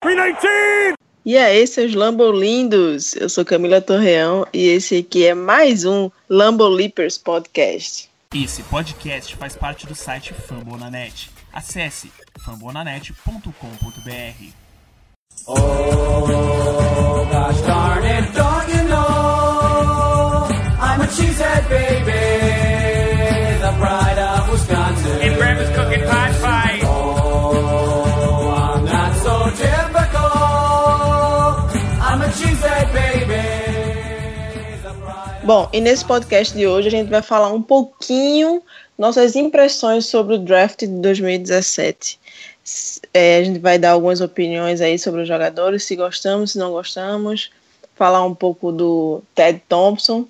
319! E aí, seus Lambolindos! Eu sou Camila Torreão e esse aqui é mais um Lambo Leapers Podcast. Esse podcast faz parte do site Fambonanet. Acesse fambonanet.com.br. Oh, gosh darn it, don't you know? I'm a cheesehead baby, Bom, e nesse podcast de hoje a gente vai falar um pouquinho nossas impressões sobre o draft de 2017. S- é, a gente vai dar algumas opiniões aí sobre os jogadores, se gostamos, se não gostamos, falar um pouco do Ted Thompson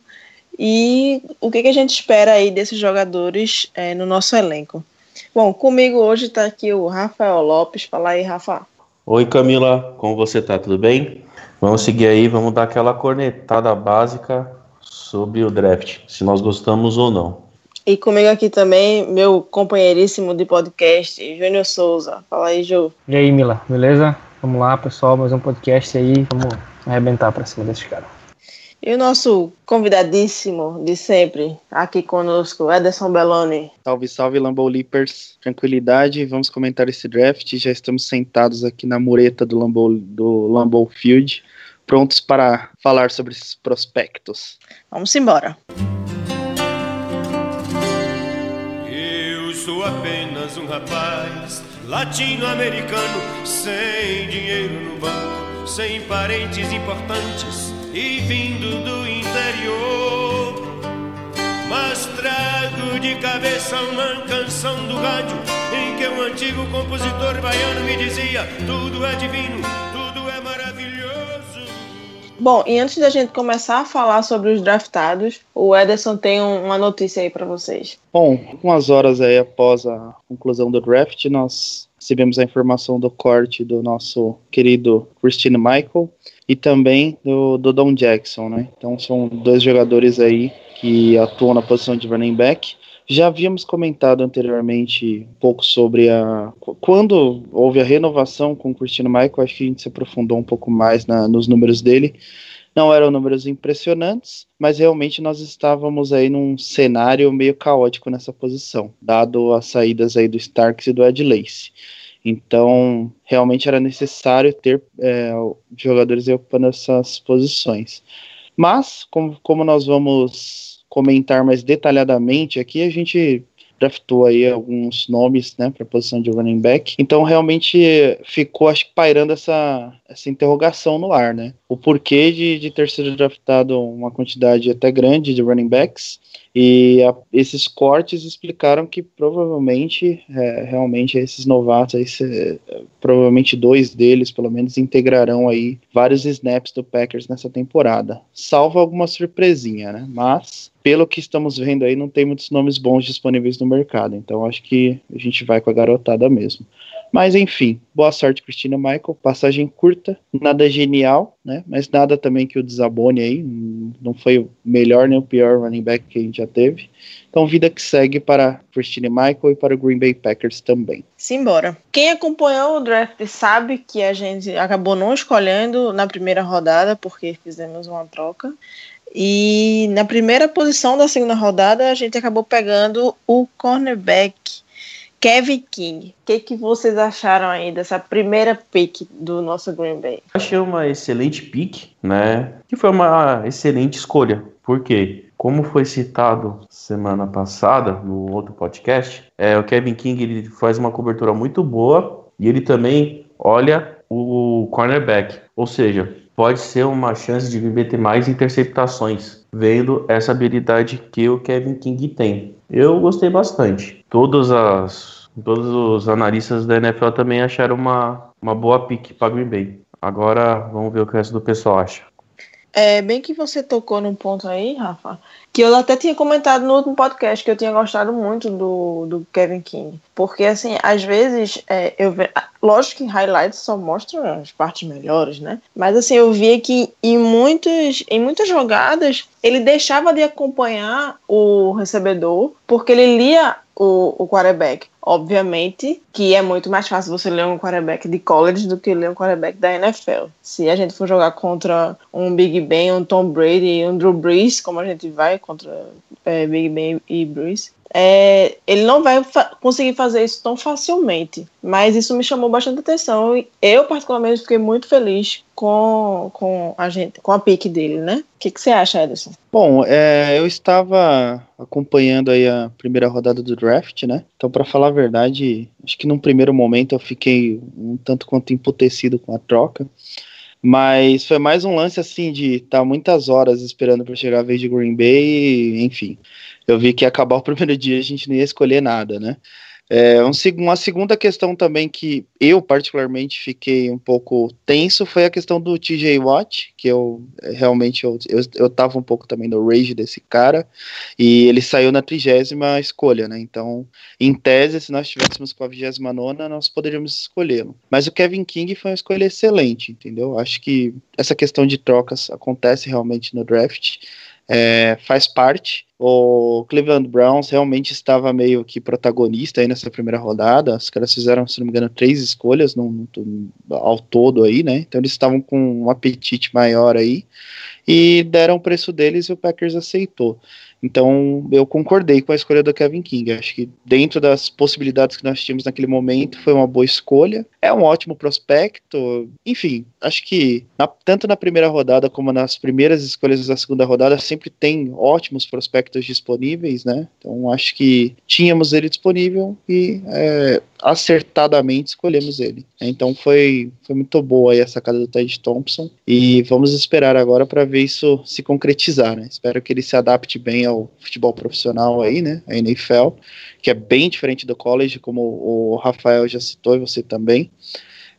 e o que, que a gente espera aí desses jogadores é, no nosso elenco. Bom, comigo hoje está aqui o Rafael Lopes. Fala aí, Rafa. Oi Camila, como você tá? Tudo bem? Vamos seguir aí, vamos dar aquela cornetada básica sobre o draft, se nós gostamos ou não. E comigo aqui também, meu companheiríssimo de podcast, Júnior Souza. Fala aí, Ju. E aí, Mila, beleza? Vamos lá, pessoal, mais um podcast aí. Vamos arrebentar pra cima desses caras. E o nosso convidadíssimo de sempre, aqui conosco, Ederson Belloni. Salve, salve, Lambo Leapers. Tranquilidade, vamos comentar esse draft. Já estamos sentados aqui na mureta do Lambo, do Lambeau Field, prontos para falar sobre esses prospectos. Vamos embora. Eu sou apenas um rapaz latino-americano, sem dinheiro no banco, sem parentes importantes e vindo do interior. Mas trago de cabeça uma canção do rádio em que um antigo compositor baiano me dizia: tudo é divino, tudo é maravilhoso. Bom, e antes da gente começar a falar sobre os draftados, o Ederson tem um- uma notícia aí para vocês. Bom, algumas horas aí após a conclusão do draft, nós recebemos a informação do corte do nosso querido Christine Michael e também do, do Don Jackson, né? Então são dois jogadores aí que atuam na posição de running back. Já havíamos comentado anteriormente um pouco sobre a. qu- Quando houve a renovação com o Christine Michael, acho que a gente se aprofundou um pouco mais na- nos números dele. Não eram números impressionantes, mas realmente nós estávamos aí num cenário meio caótico nessa posição, dado as saídas aí do Starks e do Ed Lace. Então, realmente era necessário ter é, jogadores ocupando essas posições. Mas, como, como nós vamos comentar mais detalhadamente aqui, a gente draftou aí alguns nomes, né, para a posição de running back. Então, realmente ficou, acho que pairando essa, essa interrogação no ar, né? O porquê de, de ter sido draftado uma quantidade até grande de running backs e a- esses cortes explicaram que provavelmente, é, realmente, esses novatos, aí, provavelmente dois deles, pelo menos, integrarão aí vários snaps do Packers nessa temporada. Salvo alguma surpresinha, né? Mas, pelo que estamos vendo aí, não tem muitos nomes bons disponíveis no mercado. Então, acho que a gente vai com a garotada mesmo. Mas enfim, boa sorte, Cristina Michael. Passagem curta, nada genial, né? Mas nada também que o desabone aí. Não foi o melhor nem o pior running back que a gente já teve. Então, vida que segue para Christine Michael e para o Green Bay Packers também. Simbora. Quem acompanhou o draft sabe que a gente acabou não escolhendo na primeira rodada, porque fizemos uma troca. E na primeira posição da segunda rodada, a gente acabou pegando o cornerback Kevin King. O que, que vocês acharam aí dessa primeira pick do nosso Green Bay? Achei uma excelente pick, né? Que foi uma excelente escolha. Por quê? Como foi citado semana passada no outro podcast, é, o Kevin King ele faz uma cobertura muito boa e ele também olha o cornerback. Ou seja, pode ser uma chance de Bay ter mais interceptações, vendo essa habilidade que o Kevin King tem. Eu gostei bastante. Todas as, todos os analistas da NFL também acharam uma, uma boa pick para Green Bay. Agora vamos ver o que o resto do pessoal acha. É bem que você tocou num ponto aí, Rafa, que eu até tinha comentado no último podcast que eu tinha gostado muito do, do Kevin King. Porque, assim, às vezes, é, eu ve... lógico que highlights só mostram as partes melhores, né? Mas, assim, eu via que em, muitos, em muitas jogadas ele deixava de acompanhar o recebedor porque ele lia o, o quarterback. Obviamente que é muito mais fácil você ler um quarterback de college do que ler um quarterback da NFL. Se a gente for jogar contra um Big Ben, um Tom Brady, um Drew Brees, como a gente vai contra é, Big Ben e Brees, é, ele não vai fa conseguir fazer isso tão facilmente. Mas isso me chamou bastante atenção. E eu, particularmente, fiquei muito feliz com, com, a, gente, com a pique dele, né? O que, você acha, Ederson? Bom, é, eu estava acompanhando aí a primeira rodada do draft, né? Então, para falar a verdade, acho que num primeiro momento eu fiquei um tanto quanto emputecido com a troca. Mas foi mais um lance assim de estar tá muitas horas esperando para chegar a vez de Green Bay, enfim eu vi que ia acabar o primeiro dia a gente não ia escolher nada, né? É, um, uma segunda questão também que eu particularmente fiquei um pouco tenso foi a questão do TJ Watt, que eu realmente eu, eu, eu tava um pouco também no rage desse cara, e ele saiu na trigésima escolha, né? Então, em tese, se nós estivéssemos com a vigésima nona, nós poderíamos escolhê-lo. Mas o Kevin King foi uma escolha excelente, entendeu? Acho que essa questão de trocas acontece realmente no draft é, faz parte. O Cleveland Browns realmente estava meio que protagonista aí nessa primeira rodada. Os caras fizeram, se não me engano, três escolhas no, no, ao todo aí, né? Então eles estavam com um apetite maior aí e deram o preço deles e o Packers aceitou. Então eu concordei com a escolha do Kevin King. Acho que dentro das possibilidades que nós tínhamos naquele momento foi uma boa escolha. É um ótimo prospecto. Enfim, acho que na, tanto na primeira rodada como nas primeiras escolhas da segunda rodada sempre tem ótimos prospectos disponíveis, né? Então acho que tínhamos ele disponível e é, acertadamente escolhemos ele. Então foi, foi muito boa aí a sacada do Ted Thompson e vamos esperar agora para ver isso se concretizar, né? Espero que ele se adapte bem ao futebol profissional aí, né? A NFL, que é bem diferente do college, como o Rafael já citou e você também.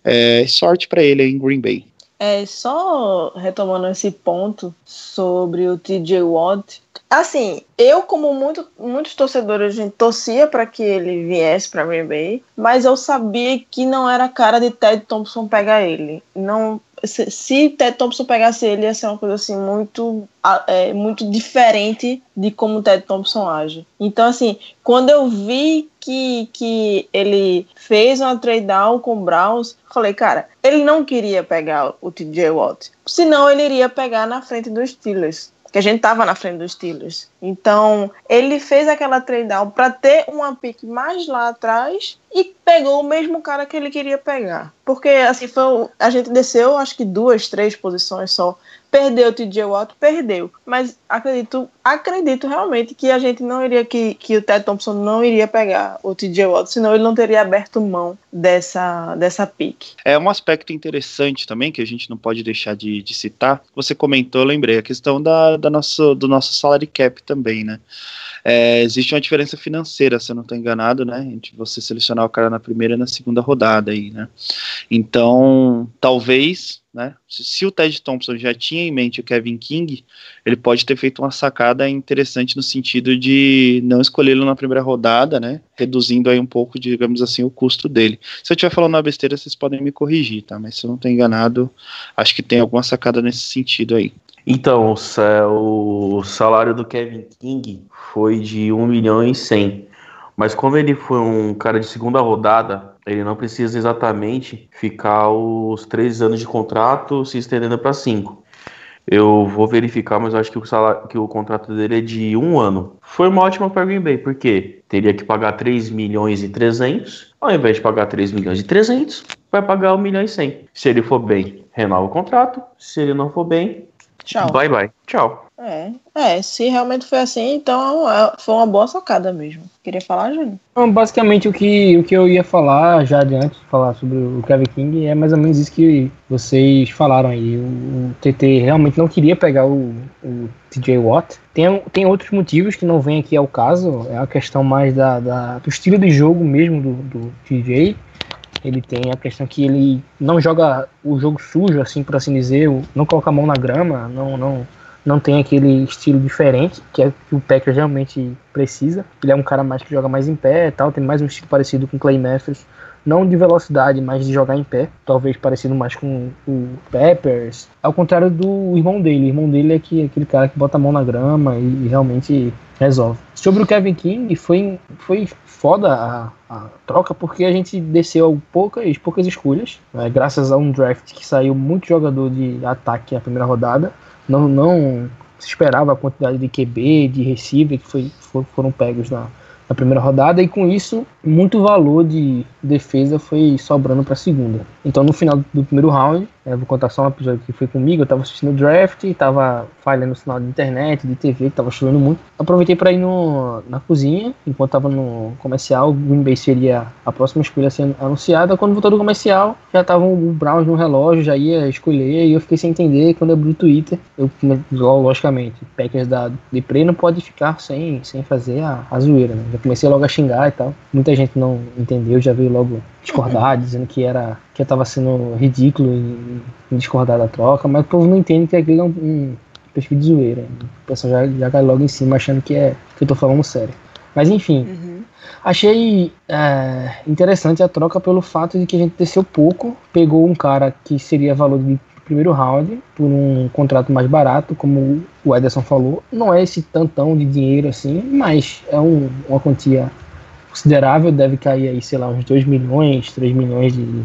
É, sorte para ele em Green Bay. É, só retomando esse ponto sobre o TJ Watt, assim, eu como muito, muitos torcedores, a gente torcia para que ele viesse para Green Bay, mas eu sabia que não era a cara de Ted Thompson pegar ele. Não se, se Ted Thompson pegasse ele, ia ser uma coisa assim muito, é, muito diferente de como Ted Thompson age. Então, assim, quando eu vi que, que ele fez uma trade down com o Browns, falei, cara, ele não queria pegar o TJ Watt. Senão ele iria pegar na frente dos Steelers que a gente estava na frente dos Steelers. Então, ele fez aquela trade down para ter uma pick mais lá atrás e pegou o mesmo cara que ele queria pegar. Porque assim foi, a gente desceu acho que duas, três posições só Perdeu o TJ Watt, perdeu. Mas acredito, acredito realmente que a gente não iria, que, que o Ted Thompson não iria pegar o TJ Watt, senão ele não teria aberto mão dessa, dessa pique. É um aspecto interessante também que a gente não pode deixar de, de citar. Você comentou, lembrei, a questão da, da nosso, do nosso salary cap também, né? É, existe uma diferença financeira, se eu não estou enganado, né? Entre você selecionar o cara na primeira e na segunda rodada aí, né? Então, talvez, né? Se, se, o Ted Thompson já tinha em mente o Kevin King, ele pode ter feito uma sacada interessante no sentido de não escolhê-lo na primeira rodada, né? Reduzindo aí um pouco, digamos assim, o custo dele. Se eu estiver falando uma besteira, vocês podem me corrigir, tá? Mas se eu não estou enganado, acho que tem alguma sacada nesse sentido aí. Então, o salário do Kevin King foi de 1 milhão e 100. Mas como ele foi um cara de segunda rodada, ele não precisa exatamente ficar os três anos de contrato se estendendo para cinco. Eu vou verificar, mas acho que o, salário, que o contrato dele é de um ano. Foi uma ótima para Green Bay, porque teria que pagar 3 milhões e 300, ao invés de pagar 3 milhões e 300, vai pagar 1 milhão e 100. Se ele for bem, renova o contrato. Se ele não for bem, Tchau. Bye bye. Tchau. É, é, se realmente foi assim, então é, foi uma boa sacada mesmo. Queria falar, Júnior? Então, basicamente o que, o que eu ia falar já de antes, falar sobre o Kevin King, é mais ou menos isso que vocês falaram aí. O, o TT realmente não queria pegar o, o TJ Watt. Tem, tem outros motivos que não vem aqui ao caso, é a questão mais da, da do estilo de jogo mesmo do, do TJ ele tem a questão que ele não joga o jogo sujo, assim, por assim dizer, não coloca a mão na grama, não, não, não tem aquele estilo diferente que é que o Packers realmente precisa. Ele é um cara mais que joga mais em pé e tal, tem mais um estilo parecido com o Clay Matthews não de velocidade, mas de jogar em pé, talvez parecido mais com o Peppers, ao contrário do irmão dele. O irmão dele é que, aquele cara que bota a mão na grama e, e realmente resolve. Sobre o Kevin King, foi, foi foda a, a troca porque a gente desceu poucas, poucas escolhas, né, graças a um draft que saiu muito jogador de ataque na primeira rodada. Não, não se esperava a quantidade de QB, de receiver que foi, foram pegos na, na primeira rodada, e com isso, muito valor de defesa foi sobrando para segunda. Então, no final do primeiro round, eu vou contar só um episódio que foi comigo. Eu tava assistindo o draft, tava falhando o sinal de internet, de TV, que chovendo muito. Aproveitei para ir no, na cozinha, enquanto tava no comercial. O Green Bay seria a próxima escolha ser anunciada. Quando voltou do comercial, já tava o Browns no relógio, já ia escolher. E eu fiquei sem entender. Quando abri o Twitter, eu, logicamente, Packers da Depre não pode ficar sem, sem fazer a, a zoeira. Né? Já comecei logo a xingar e tal. Muita gente não entendeu, já veio logo discordar, dizendo que era que estava sendo ridículo em, em, discordar da troca, mas o povo não entende que aquilo é um, um perfil de zoeira. O pessoal já, já cai logo em cima achando que é que eu tô falando sério. Mas enfim, uhum. achei é, interessante a troca pelo fato de que a gente desceu pouco, pegou um cara que seria valor de primeiro round por um contrato mais barato, como o Ederson falou. Não é esse tantão de dinheiro assim, mas é um, uma quantia considerável, deve cair aí, sei lá, uns 2 milhões, 3 milhões de, de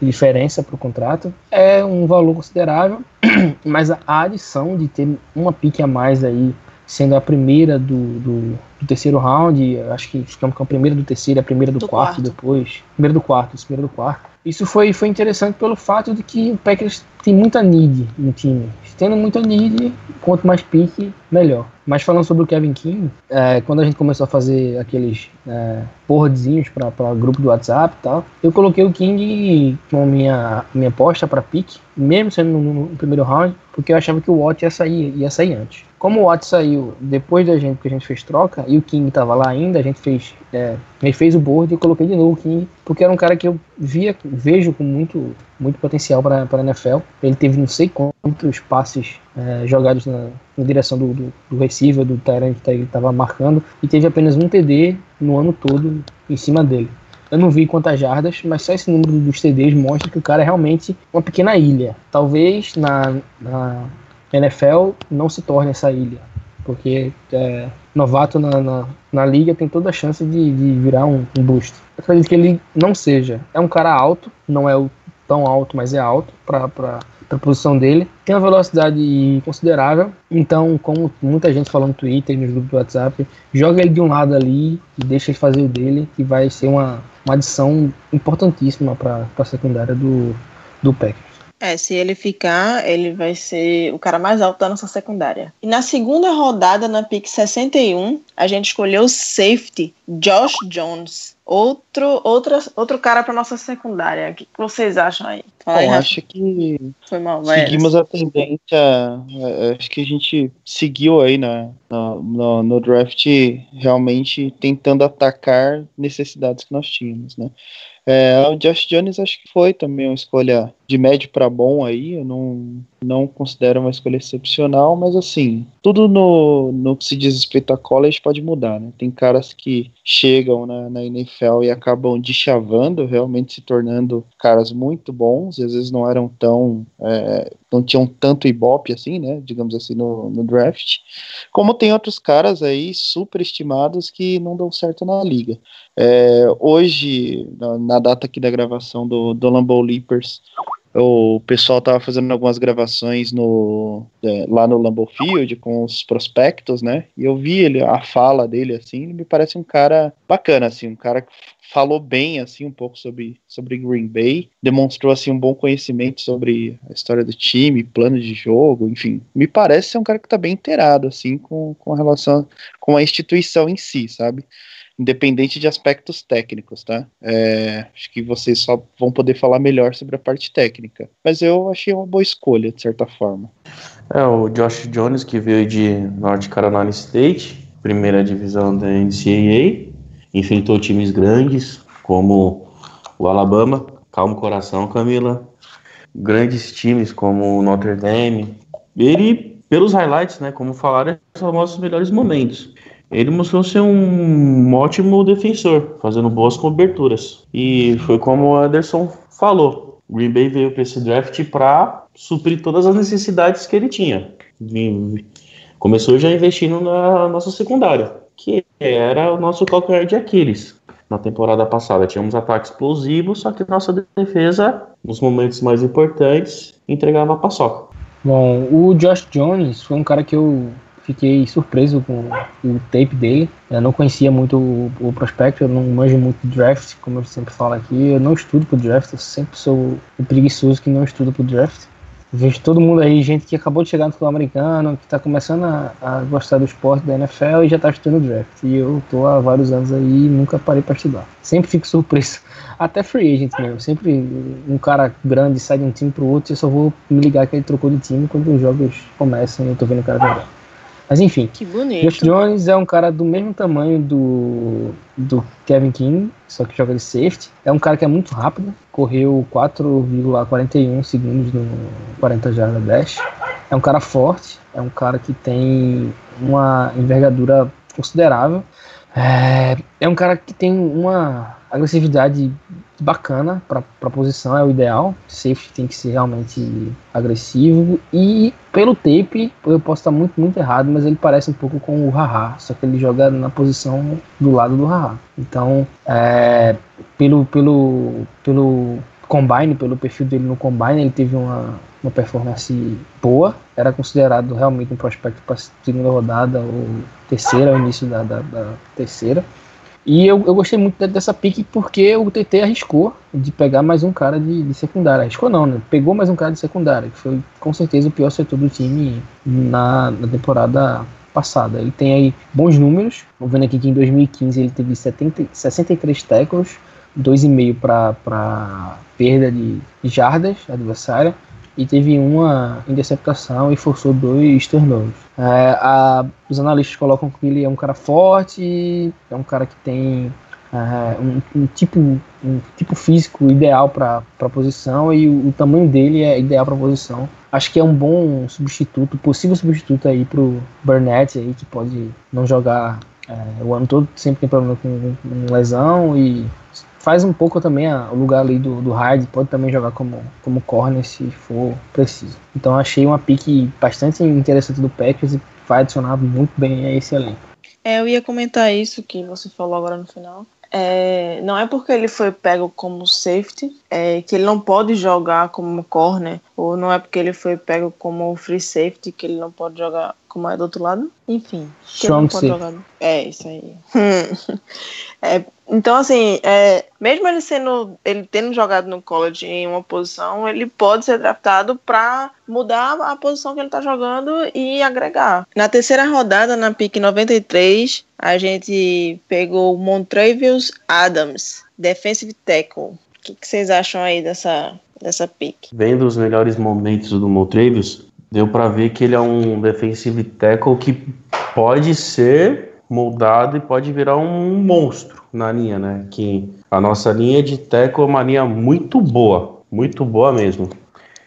diferença para o contrato. É um valor considerável, mas a adição de ter uma pique a mais aí, sendo a primeira do, do, do terceiro round, acho que ficamos com a primeira do terceiro, a primeira do, do quarto, quarto, depois. Primeiro do quarto, primeiro do quarto. Isso foi, foi interessante pelo fato de que o Packers tem muita need no time. Tendo muita need, quanto mais pique, melhor. Mas falando sobre o Kevin King, é, quando a gente começou a fazer aqueles é, boardzinhos para grupo do WhatsApp e tal, eu coloquei o King com minha, minha posta para pique, mesmo sendo no, no, primeiro round, porque eu achava que o Watt ia sair, ia sair antes. Como o Watt saiu depois da gente, que a gente fez troca, e o King estava lá ainda, a gente fez, é, fez o board e coloquei de novo o King, porque era um cara que eu via, vejo com muito, muito potencial para a NFL. Ele teve não sei quantos passes é, jogados na, na, direção do, do, do receiver, do Tyrant que estava marcando, e teve apenas um TD no ano todo em cima dele. Eu não vi quantas jardas, mas só esse número dos TDs mostra que o cara é realmente uma pequena ilha. Talvez na, na NFL não se torne essa ilha, porque é, novato na, na, na, liga tem toda a chance de, de virar um, um boost. Acredito que ele não seja. É um cara alto, não é o tão alto, mas é alto para a posição dele. Tem uma velocidade considerável, então, como muita gente falou no Twitter e nos grupos do WhatsApp, joga ele de um lado ali e deixa ele fazer o dele, que vai ser uma, uma adição importantíssima para a secundária do, do Packers. É, se ele ficar, ele vai ser o cara mais alto da nossa secundária. E na segunda rodada, na pick 61, a gente escolheu o safety Josh Jones. Outro, outra, outro cara para nossa secundária. O que vocês acham aí? Fala Bom, acho que Foi mal, seguimos a tendência. É, acho que a gente seguiu aí na, no, no draft realmente tentando atacar necessidades que nós tínhamos, né? É, o Josh Jones acho que foi também uma escolha de médio para bom aí, eu não, não considero uma escolha excepcional, mas assim, tudo no, no que se diz respeito a college pode mudar, né? Tem caras que chegam na, na NFL e acabam deschavando, realmente se tornando caras muito bons, e às vezes não eram tão. É, não tinham tanto ibope assim, né? Digamos assim, no, no draft. Como tem outros caras aí super estimados que não dão certo na liga. É, hoje, na, na, data aqui da gravação do, do Lambeau Leapers, o pessoal estava fazendo algumas gravações no, é, lá no Lambeau Field com os prospectos, né? E eu vi ele, a fala dele, assim, ele me parece um cara bacana, assim, um cara que falou bem, assim, um pouco sobre, sobre Green Bay, demonstrou, assim, um bom conhecimento sobre a história do time, plano de jogo, enfim. Me parece ser um cara que está bem inteirado, assim, com, com relação com a instituição em si, sabe? Independente de aspectos técnicos, tá? É, acho que vocês só vão poder falar melhor sobre a parte técnica. Mas eu achei uma boa escolha, de certa forma. É, o Josh Jones, que veio de North Carolina State, primeira divisão da NCAA, enfrentou times grandes, como o Alabama, calma o coração, Camila, grandes times como o Notre Dame. Ele, pelos highlights, né, como falaram, são os nossos melhores momentos. Ele mostrou ser um ótimo defensor, fazendo boas coberturas. E foi como o Anderson falou: Green Bay veio para esse draft para suprir todas as necessidades que ele tinha. E começou já investindo na nossa secundária, que era o nosso calcanhar de Aquiles. Na temporada passada tínhamos ataques explosivos, só que nossa defesa, nos momentos mais importantes, entregava a paçoca. Bom, o Josh Jones foi um cara que eu fiquei surpreso com o tape dele. Eu não conhecia muito o, o prospecto, eu não manjo muito draft, como eu sempre falo aqui. Eu não estudo pro draft, eu sempre sou o preguiçoso que não estuda pro draft. Vejo todo mundo aí, gente que acabou de chegar no futebol americano, que está começando a, a, gostar do esporte da NFL e já está estudando draft. E eu tô há vários anos aí e nunca parei para estudar. Sempre fico surpreso. Até free agent mesmo. Sempre um cara grande sai de um time pro outro e eu só vou me ligar que ele trocou de time quando os jogos começam e eu tô vendo o cara jogar. Mas enfim. Que bonito. Josh Jones é um cara do mesmo tamanho do, do Kevin King, só que joga de safety. É um cara que é muito rápido, correu 4,41 segundos no 40 jardas dash. É um cara forte, é um cara que tem uma envergadura considerável. É, é um cara que tem uma agressividade bacana para a posição, é o ideal. Safety tem que ser realmente agressivo. E pelo tape, eu posso estar muito, muito errado, mas ele parece um pouco com o Haha, só que ele joga na posição do lado do Haha. Então, é, pelo, pelo, pelo combine, pelo perfil dele no combine, ele teve uma, uma performance boa. Era considerado realmente um prospecto para segunda rodada ou terceira, ao início da, da, da terceira. E eu, eu gostei muito dessa pique porque o TT arriscou de pegar mais um cara de, de secundária. Arriscou não, né? Pegou mais um cara de secundária, que foi com certeza o pior setor do time na, na temporada passada. Ele tem aí bons números. Vou vendo aqui que em 2015 ele teve 70, 63 tackles, 2,5 para perda de jardas adversária e teve uma interceptação e forçou dois turnovers. É, a, os analistas colocam que ele é um cara forte, é um cara que tem é, um, um, tipo, um tipo físico ideal para a posição e o, o, tamanho dele é ideal para a posição. Acho que é um bom substituto, possível substituto aí para o Burnett aí que pode não jogar é, o ano todo, sempre tem problema com, com lesão e faz um pouco também a, o lugar ali do, do pode também jogar como, como corner se for preciso. Então achei uma pique bastante interessante do Packers e vai adicionar muito bem a esse elenco. É, eu ia comentar isso que você falou agora no final. É, não é porque ele foi pego como safety é, que ele não pode jogar como corner, ou não é porque ele foi pego como free safety que ele não pode jogar como é do outro lado. Enfim, Strong safety. Jogar... É, isso aí. é, então, assim, é, mesmo ele sendo, ele tendo jogado no college em uma posição, ele pode ser draftado para mudar a posição que ele está jogando e agregar. Na terceira rodada, na pick 93, a gente pegou o Montrevious Adams, defensive tackle. Que, que, vocês acham aí dessa, dessa pick? Vendo os melhores momentos do Montrevious, deu para ver que ele é um defensive tackle que pode ser moldado e pode virar um monstro na linha, né? Que a nossa linha de tackle é uma linha muito boa, muito boa mesmo.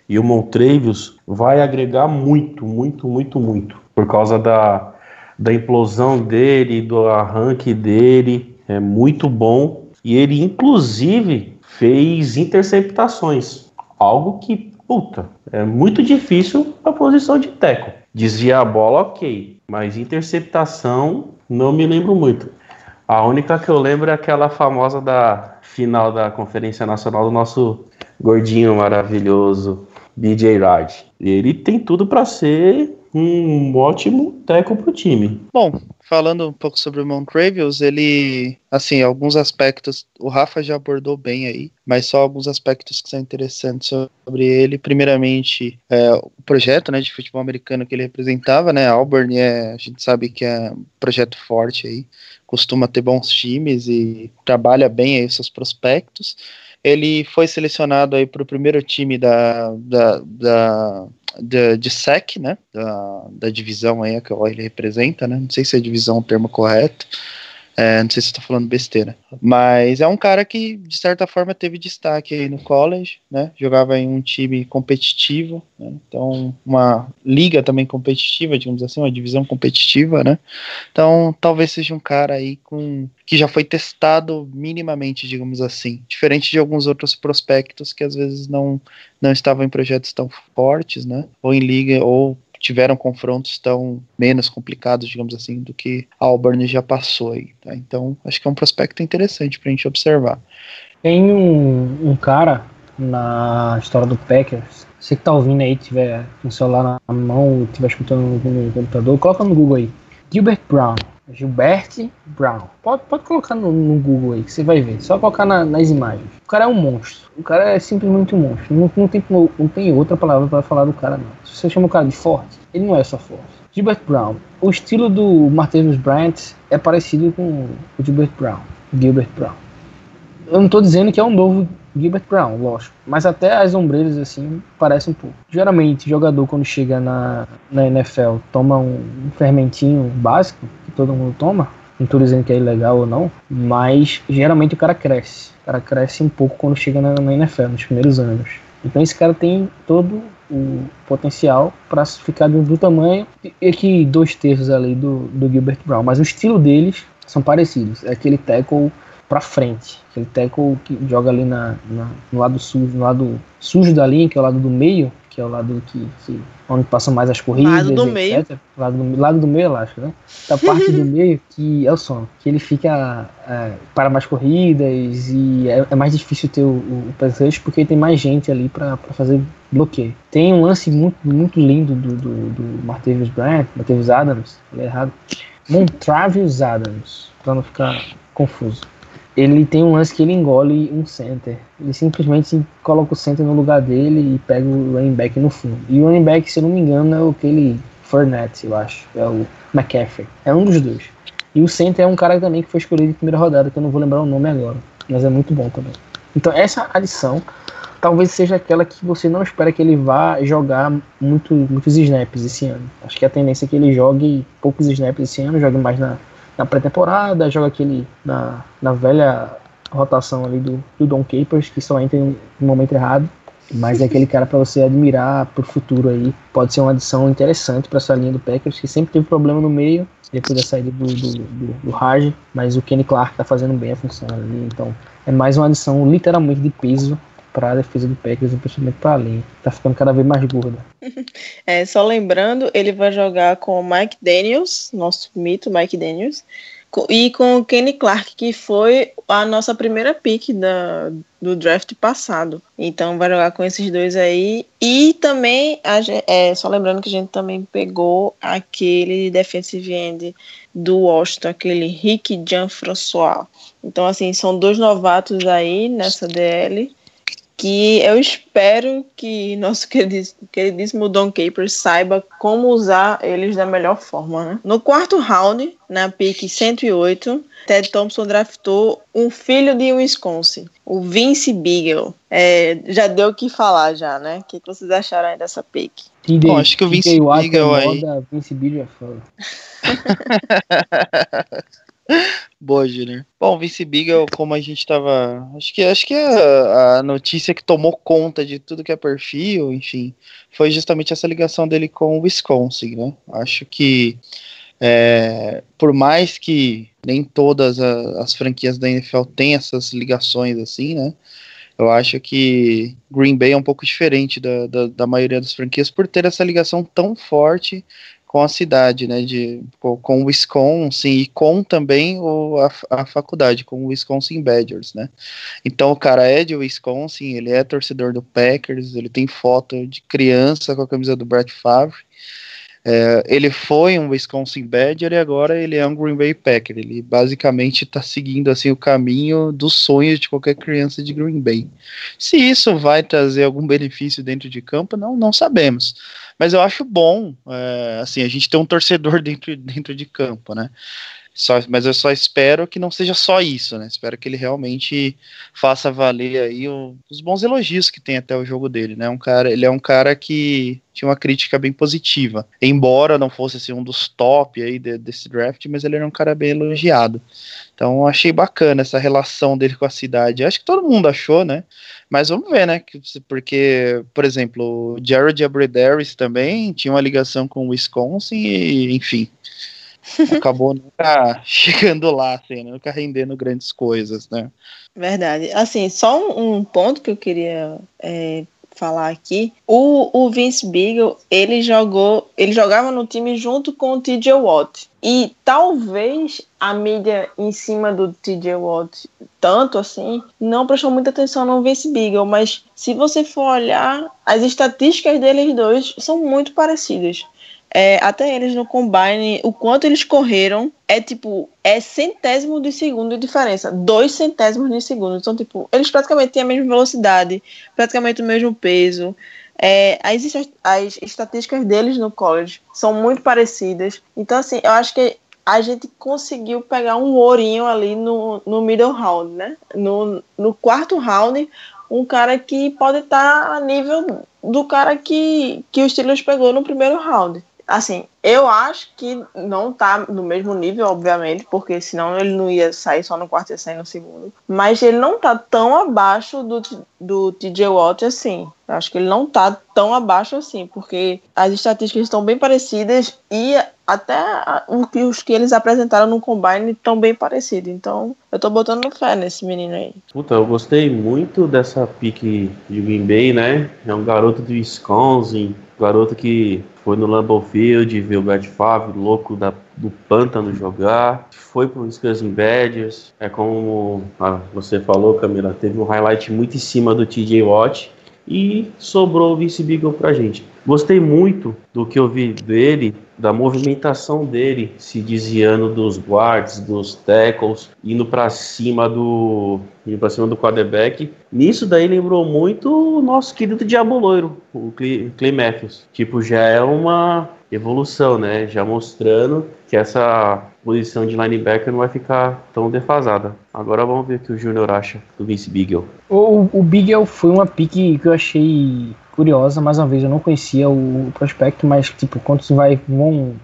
E o Montrevious vai agregar muito, muito, muito, muito por causa da da implosão dele, do arranque dele, é muito bom. E ele, inclusive, fez interceptações, algo que, puta, é muito difícil a posição de teco. Dizia a bola, ok, mas interceptação não me lembro muito. A única que eu lembro é aquela famosa da final da Conferência Nacional do nosso gordinho maravilhoso, BJ Raj. Ele tem tudo para ser um ótimo teco pro time. Bom, falando um pouco sobre o Montravius, ele, assim, alguns aspectos, o Rafa já abordou bem aí, mas só alguns aspectos que são interessantes sobre ele. Primeiramente, é, o projeto, né, de futebol americano que ele representava, né, Auburn, é, a gente sabe que é um projeto forte aí, costuma ter bons times e trabalha bem aí seus prospectos. Ele foi selecionado aí para o primeiro time da, da, da de, de SEC, né, da, da divisão aí que ele representa, né, não sei se é divisão o termo correto, É, não sei se eu tô falando besteira. Mas é um cara que, de certa forma, teve destaque aí no college, né? Jogava em um time competitivo, né? Então, uma liga também competitiva, digamos assim, uma divisão competitiva, né? Então, talvez seja um cara aí com que já foi testado minimamente, digamos assim. Diferente de alguns outros prospectos que às vezes não, não estavam em projetos tão fortes, né? Ou em liga, ou tiveram confrontos tão menos complicados, digamos assim, do que a Auburn já passou aí. Tá? Então, acho que é um prospecto interessante para a gente observar. Tem um, um, cara na história do Packers. Você que tá ouvindo aí, tiver o celular na mão, tiver escutando no computador, coloca no Google aí. Gilbert Brown. Gilbert Brown. Pode, pode colocar no, no Google aí, que você vai ver. Só colocar na, nas imagens. O cara é um monstro. O cara é simplesmente um monstro. Não, não, tem, não, tem outra palavra para falar do cara, não. Se você chama o cara de forte, ele não é só forte. Gilbert Brown. O estilo do Martavis Bryant é parecido com o Gilbert Brown. Gilbert Brown. Eu não estou dizendo que é um novo Gilbert Brown, lógico. Mas até as ombreiras, assim, parecem um pouco. Geralmente, jogador, quando chega na, na NFL, toma um fermentinho básico, que todo mundo toma. Não estou dizendo que é ilegal ou não, mas geralmente o cara cresce. O cara cresce um pouco quando chega na, na NFL, nos primeiros anos. Então esse cara tem todo o potencial para ficar do, do, tamanho e que dois terços ali do, do Gilbert Brown. Mas o estilo deles são parecidos. É aquele tackle para frente, aquele tackle que joga ali na, na, no lado sujo, no lado sujo da linha, que é o lado do meio, que é o lado que, que onde passam mais as corridas, lado do etc. meio. Lado do, lado do meio, eu acho, né? Da parte do meio que é o sono, que ele fica é, para mais corridas e é, é mais difícil ter o, o porque tem mais gente ali para fazer bloqueio. Tem um lance muito, muito lindo do, do, do Martavis Bryant, Martavis Adams, falei errado, Montravius Adams, para não ficar confuso ele tem um lance que ele engole um center. Ele simplesmente coloca o center no lugar dele e pega o running back no fundo. E o running back, se eu não me engano, é aquele Fournette, eu acho. É o McCaffrey. É um dos dois. E o center é um cara também que foi escolhido em primeira rodada, que eu não vou lembrar o nome agora. Mas é muito bom também. Então essa adição talvez seja aquela que você não espera que ele vá jogar muito, muitos snaps esse ano. Acho que a tendência é que ele jogue poucos snaps esse ano, jogue mais na, na pré-temporada, joga aquele na, na velha rotação ali do, do Don Capers, que só entra no momento errado. Mas é aquele cara para você admirar pro futuro aí. Pode ser uma adição interessante para essa linha do Packers, que sempre teve problema no meio, depois da saída do, do, do, do mas o Kenny Clark tá fazendo bem a função ali. Então é mais uma adição literalmente de peso para a defesa do Packers, principalmente para a linha. Tá ficando cada vez mais gorda. É, só lembrando, ele vai jogar com o Mike Daniels, nosso mito Mike Daniels, e com o Kenny Clark, que foi a nossa primeira pick da, do draft passado. Então vai jogar com esses dois aí. E também, a, é, só lembrando que a gente também pegou aquele defensive end do Washington, aquele Rick Jean-François. Então, assim, são dois novatos aí nessa DL que eu espero que nosso queridíssimo, queridíssimo Don Capers saiba como usar eles da melhor forma. Né? No quarto round, na pick 108, Ted Thompson draftou um filho de Wisconsin, o Vince Beagle. É, já deu o que falar já, né? O que, vocês acharam aí dessa pick? Bom, acho que o Vince Beagle aí... Vince Beagle é foda. Boa, Junior. Bom, Vince Beagle, como a gente tava. Acho que, acho que a, a, notícia que tomou conta de tudo que é perfil, enfim, foi justamente essa ligação dele com o Wisconsin, né? Acho que. É, por mais que nem todas a, as franquias da NFL têm essas ligações assim, né? Eu acho que Green Bay é um pouco diferente da, da, da maioria das franquias por ter essa ligação tão forte com a cidade, né, de, com o Wisconsin e com também o, a, a faculdade, com o Wisconsin Badgers, né. Então o cara é de Wisconsin, ele é torcedor do Packers, ele tem foto de criança com a camisa do Brett Favre, é, ele foi um Wisconsin Badger e agora ele é um Green Bay Packer. Ele basicamente está seguindo assim o caminho dos sonhos de qualquer criança de Green Bay. Se isso vai trazer algum benefício dentro de campo, não, não sabemos. Mas eu acho bom, é, assim, a gente ter um torcedor dentro, dentro de campo, né? Só, mas eu só espero que não seja só isso, né? Espero que ele realmente faça valer aí o, os bons elogios que tem até o jogo dele, né? Um cara, ele é um cara que tinha uma crítica bem positiva, embora não fosse assim, um dos top aí de, desse draft, mas ele era um cara bem elogiado. Então achei bacana essa relação dele com a cidade. Acho que todo mundo achou, né? Mas vamos ver, né? Porque, por exemplo, o Jared Abredaris também tinha uma ligação com o Wisconsin e, enfim, acabou nunca chegando lá, assim, né? nunca rendendo grandes coisas, né? Verdade. Assim, só um, um ponto que eu queria é, falar aqui. O, o Vince Beagle, ele jogou, ele jogava no time junto com o TJ Watt. E talvez a mídia em cima do TJ Watt, tanto assim, não prestou muita atenção no Vince Beagle, mas se você for olhar, as estatísticas deles dois são muito parecidas. É, até eles no combine, o quanto eles correram é tipo, é centésimo de segundo de diferença. Dois centésimos de segundo. Então, tipo, eles praticamente têm a mesma velocidade, praticamente o mesmo peso. É, as, as estatísticas deles no college são muito parecidas. Então, assim, eu acho que a gente conseguiu pegar um ourinho ali no, no middle round, né? No, no quarto round, um cara que pode estar tá a nível do cara que, que o Steelers pegou no primeiro round. Assim, eu acho que não tá no mesmo nível, obviamente, porque senão ele não ia sair só no quarto e sair no segundo. Mas ele não tá tão abaixo do, do TJ Watt assim. Eu acho que ele não tá tão abaixo assim, porque as estatísticas estão bem parecidas e até os que eles apresentaram no Combine estão bem parecidos. Então, eu tô botando fé nesse menino aí. Puta, eu gostei muito dessa pique de Green Bay, né? É um garoto de Wisconsin, garoto que foi no Lambeau Field, viu o Brad Favre, louco da, do pântano jogar, foi para o Wisconsin Badgers, é como ah, você falou, Camila, teve um highlight muito em cima do TJ Watt, e sobrou o Vince Beagle pra gente. Gostei muito do que eu vi dele, da movimentação dele, se desviando dos guards, dos tackles, indo para cima do indo para cima do quarterback. Nisso daí lembrou muito o nosso querido Diabo Loiro, o Clay Matthews. Tipo, já é uma evolução, né? Já mostrando que essa posição de linebacker não vai ficar tão defasada. Agora vamos ver o que o Júnior acha do Vince Beagle. O, o foi uma pique que eu achei curiosa, mais uma vez eu não conhecia o prospecto, mas tipo, quando você vai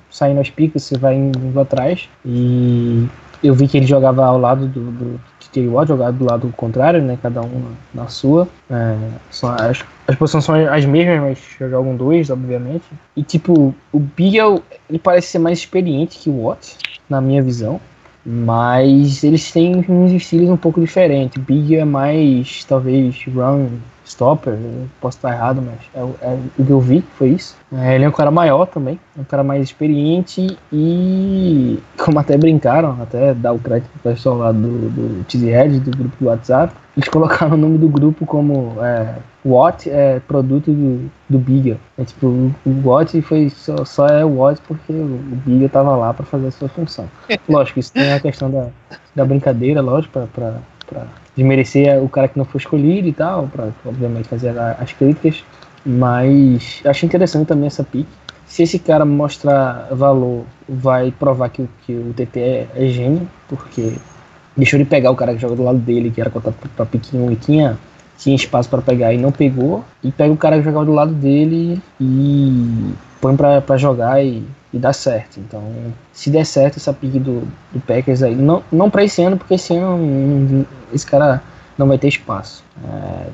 saindo as piques, você vai indo atrás e eu vi que ele jogava ao lado do, do TJ Watt, jogava do lado contrário, né, cada um na, sua. É, as, as posições são as mesmas, mas jogam dois, obviamente. E tipo, o Beagle, ele parece ser mais experiente que o Watt na minha visão. Mas eles têm uns estilos um pouco diferentes. Big é mais, talvez, run stopper. posso estar errado, mas é, é, o que eu vi foi isso. É, ele é um cara maior também, um cara mais experiente e, como até brincaram, até dar o crédito pro pessoal lá do, do Cheesehead, do grupo do WhatsApp, eles colocaram o nome do grupo como é, Watt é produto do, do Bigger. É, tipo, o, Watt foi só, só é Watt porque o, Bigger tava lá para fazer a sua função. Lógico, isso tem a questão da, da brincadeira, lógico, para desmerecer o cara que não foi escolhido e tal, para obviamente fazer a, as críticas. Mas acho interessante também essa pique. Se esse cara mostrar valor, vai provar que, que o TT é, é gênio, porque deixou de pegar o cara que joga do lado dele, que era cotado pra piquinho e tinha tinha espaço para pegar e não pegou, e pega o cara que jogava do lado dele e põe para jogar e, e dá certo. Então, se der certo essa pick do, do Packers aí, não, não para esse ano, porque esse ano esse cara não vai ter espaço. É,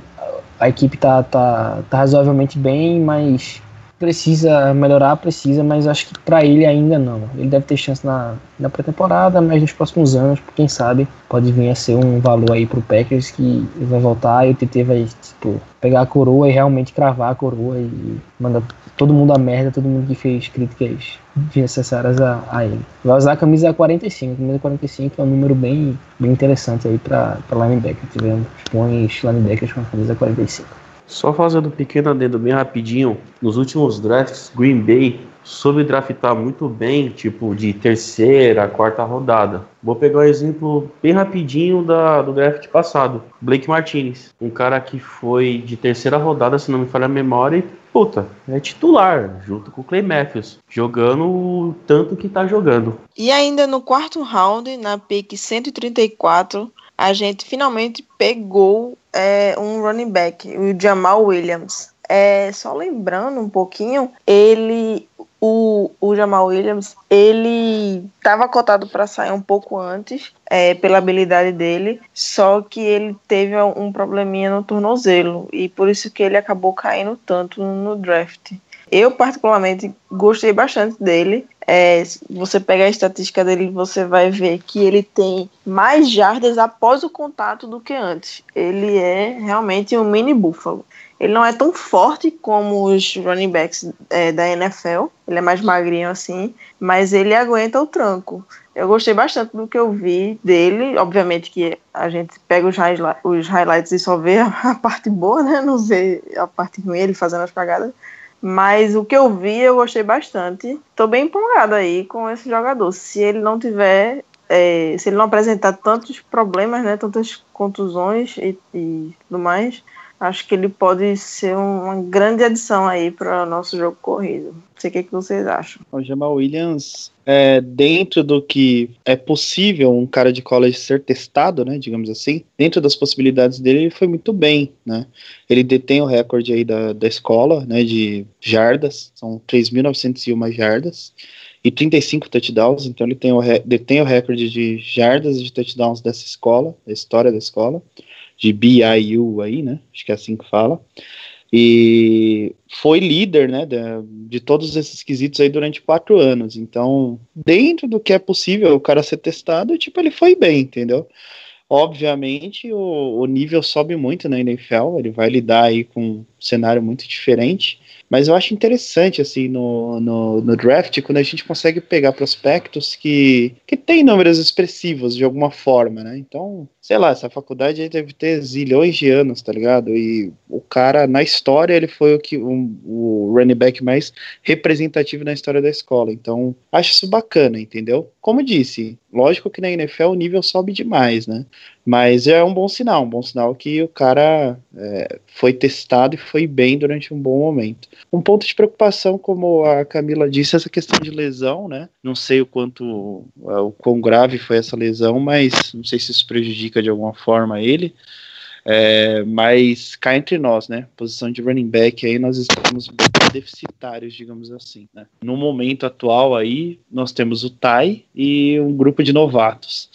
a equipe tá, tá, tá razoavelmente bem, mas precisa melhorar, precisa, mas acho que para ele ainda não. Ele deve ter chance na, na pré-temporada, mas nos próximos anos, quem sabe, pode vir a ser um valor aí pro Packers que vai voltar e o TT vai, tipo, pegar a coroa e realmente cravar a coroa e mandar todo mundo a merda, todo mundo que fez críticas desnecessárias a, a ele. Vai usar a camisa 45, a camisa 45 é um número bem, bem interessante aí para linebacker. Tivemos bons linebackers com a camisa 45. Só fazendo um pequeno adendo bem rapidinho, nos últimos drafts, Green Bay soube draftar muito bem, tipo de terceira, quarta rodada. Vou pegar um exemplo bem rapidinho da, do draft passado. Blake Martinez, um cara que foi de terceira rodada, se não me falha a memória, puta, é titular, junto com o Clay Matthews, jogando o tanto que tá jogando. E ainda no quarto round, na pick 134, a gente finalmente pegou é, um running back, o Jamal Williams. É, só lembrando um pouquinho, ele, o, o Jamal Williams, ele estava cotado para sair um pouco antes, é, pela habilidade dele, só que ele teve um probleminha no tornozelo e por isso que ele acabou caindo tanto no draft. Eu, particularmente, gostei bastante dele. É, se você pegar a estatística dele, você vai ver que ele tem mais jardas após o contato do que antes. Ele é realmente um mini búfalo. Ele não é tão forte como os running backs é, da NFL. Ele é mais magrinho assim, mas ele aguenta o tranco. Eu gostei bastante do que eu vi dele. Obviamente que a gente pega os, highlights, os highlights e só vê a parte boa, né? Não vê a parte ruim, ele fazendo as pagadas. Mas o que eu vi, eu gostei bastante. Tô bem empolgada aí com esse jogador. Se ele não tiver. É, se ele não apresentar tantos problemas, né? Tantas contusões e, e tudo mais, acho que ele pode ser uma grande adição aí para o nosso jogo corrido. Não sei o que, que vocês acham. O Jamal Williams, é, dentro do que é possível um cara de college ser testado, né, digamos assim, dentro das possibilidades dele, ele foi muito bem, né. Ele detém o recorde aí da, da escola, né, de jardas, são 3.901 jardas e 35 touchdowns, então ele tem o, detém o recorde de jardas e de touchdowns dessa escola, da história da escola de BIU aí, né? Acho que é assim que fala. E foi líder, né, de, de, todos esses quesitos aí durante quatro anos. Então, dentro do que é possível o cara ser testado, tipo, ele foi bem, entendeu? Obviamente, o, o nível sobe muito na NFL, ele vai lidar aí com cenário muito diferente. Mas eu acho interessante, assim, no, no, no, draft, quando a gente consegue pegar prospectos que, que têm números expressivos de alguma forma, né? Então, sei lá, essa faculdade aí deve ter zilhões de anos, tá ligado? E o cara, na história, ele foi o, que, um, o running back mais representativo na história da escola. Então, acho isso bacana, entendeu? Como disse, lógico que na NFL o nível sobe demais, né? Mas é um bom sinal, um bom sinal que o cara é, foi testado e foi bem durante um bom momento. Um ponto de preocupação, como a Camila disse, essa questão de lesão, né? Não sei o quanto, é, o quão grave foi essa lesão, mas não sei se isso prejudica de alguma forma ele. É, mas cá entre nós, né? Posição de running back aí nós estamos deficitários, digamos assim. Né? No momento atual aí nós temos o Tai e um grupo de novatos.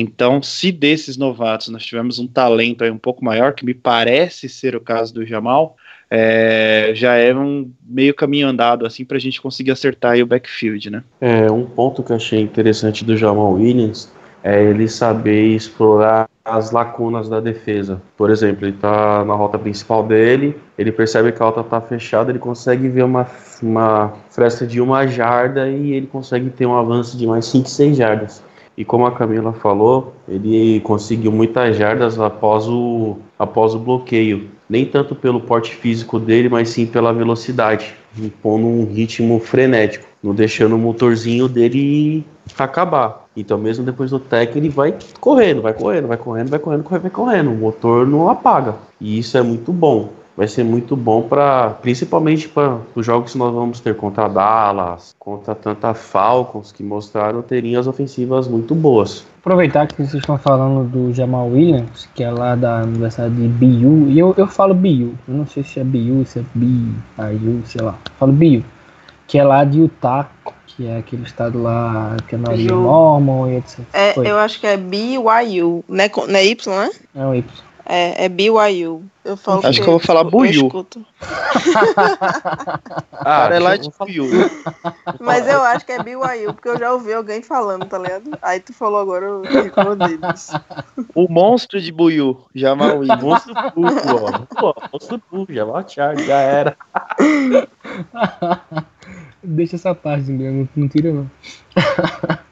Então, se desses novatos nós tivermos um talento aí um pouco maior, que me parece ser o caso do Jamal, é, já é um meio caminho andado assim para a gente conseguir acertar o backfield, né? É um ponto que eu achei interessante do Jamal Williams é ele saber explorar as lacunas da defesa. Por exemplo, ele está na rota principal dele, ele percebe que a rota está fechada, ele consegue ver uma, uma fresta de uma jarda e ele consegue ter um avanço de mais 5, 6 jardas. E como a Camila falou, ele conseguiu muitas jardas após o, após o bloqueio. Nem tanto pelo porte físico dele, mas sim pela velocidade, impondo um ritmo frenético, não deixando o motorzinho dele acabar. Então, mesmo depois do tech, ele vai correndo, vai correndo, vai correndo, vai correndo, vai correndo. O motor não apaga. E isso é muito bom vai ser muito bom para, principalmente para os jogos que nós vamos ter contra Dallas, contra tanta Falcons, que mostraram ter linhas ofensivas muito boas. Aproveitar que vocês estão falando do Jamal Williams, que é lá da Universidade de BU, e eu, eu falo BU, eu não sei se é BU, se é BIU, sei lá, eu falo BU, que é lá de Utah, que é aquele estado lá que é na Mormon e etc. É, eu acho que é BYU, não é, não é Y, né? É o Y. É, é BYU. Eu falo Acho que eu vou falar Buiu. ah, é lá de Buiu. Mas eu acho que é BYU, porque eu já ouvi alguém falando, tá ligado? Aí tu falou agora, eu recordei disso. O monstro de Buiu, Jamal Williams. Monstro Buiu, ó. Monstro Buiu, Jamal Charles, já era. Deixa essa parte, não, não tira não.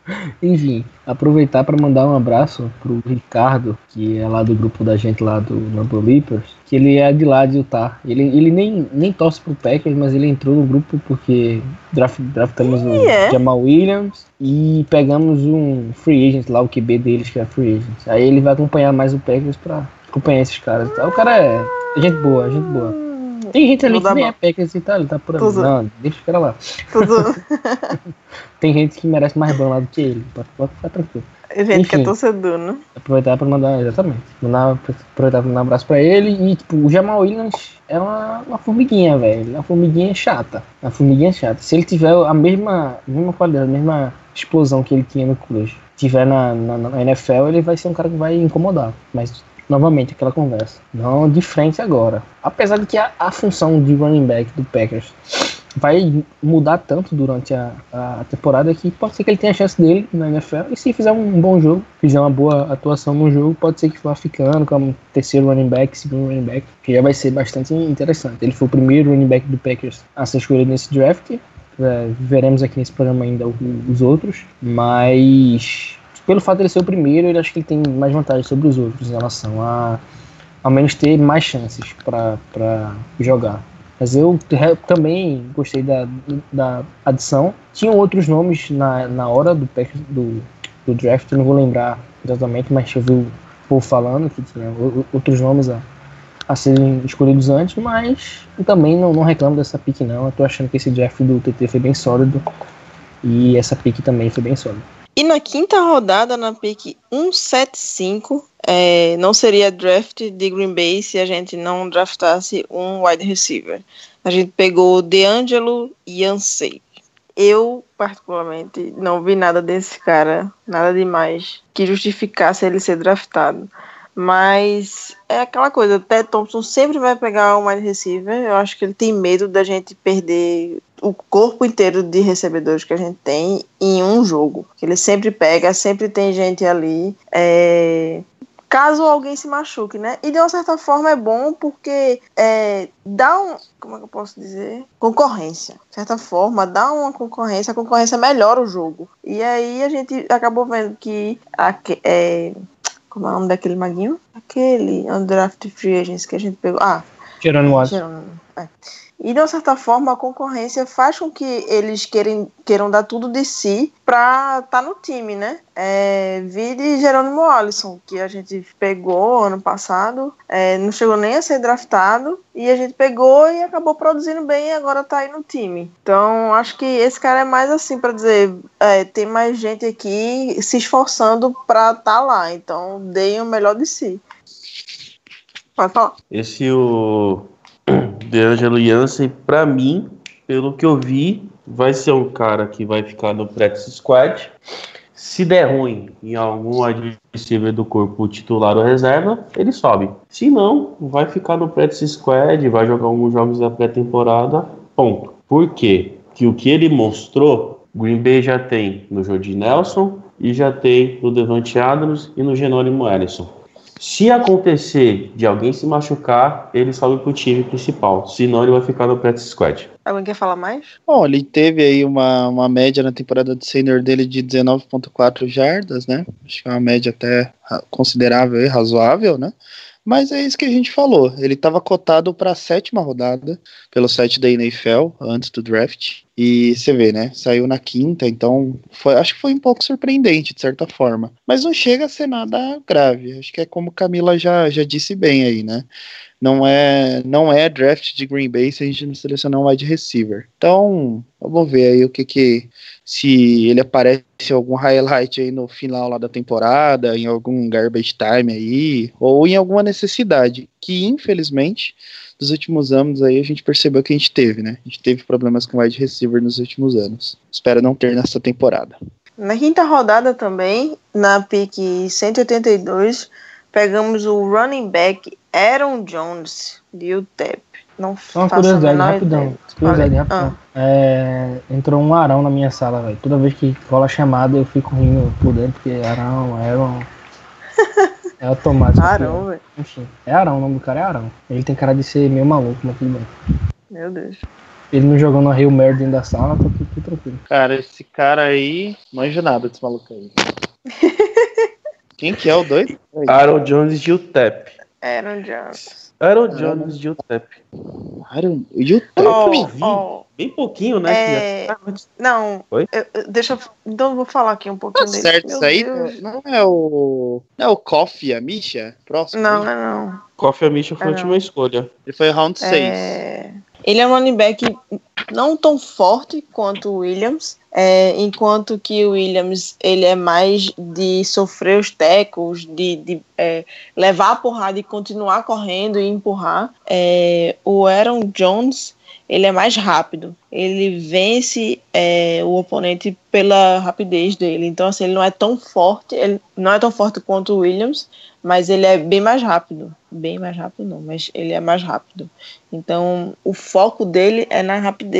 Enfim, aproveitar para mandar um abraço pro Ricardo, que é lá do grupo da gente lá do Number Leapers, que ele é de lá de Utah. Ele, ele nem, nem torce pro Packers, mas ele entrou no grupo porque draft, draftamos o é? Jamal Williams e pegamos um free agent lá, o QB deles, que é free agent. Aí ele vai acompanhar mais o Packers para acompanhar esses caras. O cara é gente boa, gente boa. Tem gente ali que nem é Packers e tal, ele tá por. Tudo. Não, deixa o cara lá. Tudo. Tem gente que merece mais ban lá do que ele. Pode, pode ficar tranquilo. Gente que é Enfim. torcedor, né? Aproveitar pra mandar, exatamente. Mandar, aproveitar pra mandar um abraço pra ele. E, tipo, o Jamal Williams é uma, uma formiguinha, velho. Uma formiguinha chata. Uma formiguinha chata. Se ele tiver a mesma, mesma qualidade, a mesma explosão que ele tinha no college, tiver na, na, na NFL, ele vai ser um cara que vai incomodar. Mas, novamente, aquela conversa. Não de frente agora. Apesar de que a, a função de running back do Packers vai mudar tanto durante a, a temporada que pode ser que ele tenha a chance dele na NFL e se fizer um bom jogo, fizer uma boa atuação no jogo, pode ser que vá ficando como terceiro running back, segundo running back, que já vai ser bastante interessante. Ele foi o primeiro running back do Packers a ser escolhido nesse draft. É, veremos aqui nesse programa ainda os outros, mas pelo fato de ele ser o primeiro, eu acho que ele tem mais vantagem sobre os outros em relação a ao menos ter mais chances para jogar. Mas eu também gostei da, da adição. Tinham outros nomes na, na hora do, do, do draft, não vou lembrar exatamente, mas eu vi o povo falando que tinha outros nomes a, a serem escolhidos antes, mas também não, não reclamo dessa pick não. Eu tô achando que esse draft do TT foi bem sólido e essa pick também foi bem sólida. E na quinta rodada, na pick 175, é, não seria draft de Green Bay se a gente não draftasse um wide receiver. A gente pegou DeAngelo Yancey. Eu, particularmente, não vi nada desse cara, nada demais que justificasse ele ser draftado. Mas é aquela coisa, o Ted Thompson sempre vai pegar um wide receiver. Eu acho que ele tem medo da gente perder o corpo inteiro de recebedores que a gente tem em um jogo. Ele sempre pega, sempre tem gente ali. é, Caso alguém se machuque, né? E de uma certa forma é bom porque é, dá um. Como é que eu posso dizer? Concorrência. De certa forma, dá uma concorrência, a concorrência melhora o jogo. E aí a gente acabou vendo que. aque- é, como é o nome daquele maguinho? Aquele Undrafted Free Agents que a gente pegou. Ah, Jerônimo. Jerônimo, é. E de uma certa forma a concorrência faz com que eles queiram, queiram dar tudo de si pra estar no time, né? É, vide Jerônimo Alisson, que a gente pegou ano passado, é, não chegou nem a ser draftado, e a gente pegou e acabou produzindo bem e agora tá aí no time. Então acho que esse cara é mais assim pra dizer, é, tem mais gente aqui se esforçando pra estar lá, então deem o melhor de si. Pode falar. Esse o DeAngelo Yancey, pra mim, pelo que eu vi, vai ser um cara que vai ficar no practice squad. Se der ruim em algum receiver do corpo titular ou reserva, ele sobe. Se não, vai ficar no practice squad, vai jogar alguns jogos da pré-temporada, ponto. Por quê? Que o que ele mostrou, Green Bay já tem no Jordi Nelson e já tem no Devante Adams e no Genônimo Ellison. Se acontecer de alguém se machucar, ele sobe pro time principal. Senão ele vai ficar no practice squad. Alguém quer falar mais? Bom, ele teve aí uma, uma média na temporada de senior dele de 19.4 jardas, né? Acho que é uma média até considerável e razoável, né? Mas é isso que a gente falou. Ele estava cotado para a sétima rodada pelo site da NFL antes do draft. E você vê, né? Saiu na quinta, então foi, acho que foi um pouco surpreendente, de certa forma. Mas não chega a ser nada grave. Acho que é como Camila já, já disse bem aí, né? Não é, não é draft de Green Bay se a gente não selecionar um wide receiver. Então, vamos ver aí o que que se ele aparece em algum highlight aí no final lá da temporada, em algum garbage time aí, ou em alguma necessidade que infelizmente dos últimos anos aí a gente percebeu que a gente teve, né? A gente teve problemas com wide receiver nos últimos anos. Espero não ter nessa temporada. Na quinta rodada também, na pick 182, pegamos o running back Aaron Jones de UTEP. Não Só uma curiosidade, menor rapidão. ideia. Curiosidade, rapidão. É, entrou um Arão na minha sala, velho. Toda vez que rola chamada, eu fico rindo por dentro, porque Arão, Aaron. É automático. Arão, velho. Enfim, é Arão, o nome do cara é Arão. Ele tem cara de ser meio maluco, mas tudo bem. Meu Deus. Ele não jogou no Rio Mary dentro da sala, tá tudo, tudo tranquilo. Cara, esse cara aí, manja nada desse maluco aí. Quem que é o doido? Aaron Jones de UTEP. Aaron Jones. Aaron Jones de UTEP. Aaron, o Ó, eu vi. ó, bem pouquinho, né? É, que- Não, Oi? eu- deixa eu. Então eu vou falar aqui um pouquinho Tá dele. certo Meu isso aí? Deus. Não é o. Não é o Coffee, a Misha? Próximo? Não, não, não. Coffee Amish foi a última escolha. Ele foi round 6. É, Ele é um running back não tão forte quanto o Williams, é, enquanto que o Williams ele é mais de sofrer os tecos, de, de, é, levar a porrada e continuar correndo e empurrar. É, o Aaron Jones ele é mais rápido, ele vence é, o oponente pela rapidez dele. Então assim ele não é tão forte, ele não é tão forte quanto o Williams, mas ele é bem mais rápido. Bem mais rápido não, mas ele é mais rápido. Então, o foco dele é na rapidez.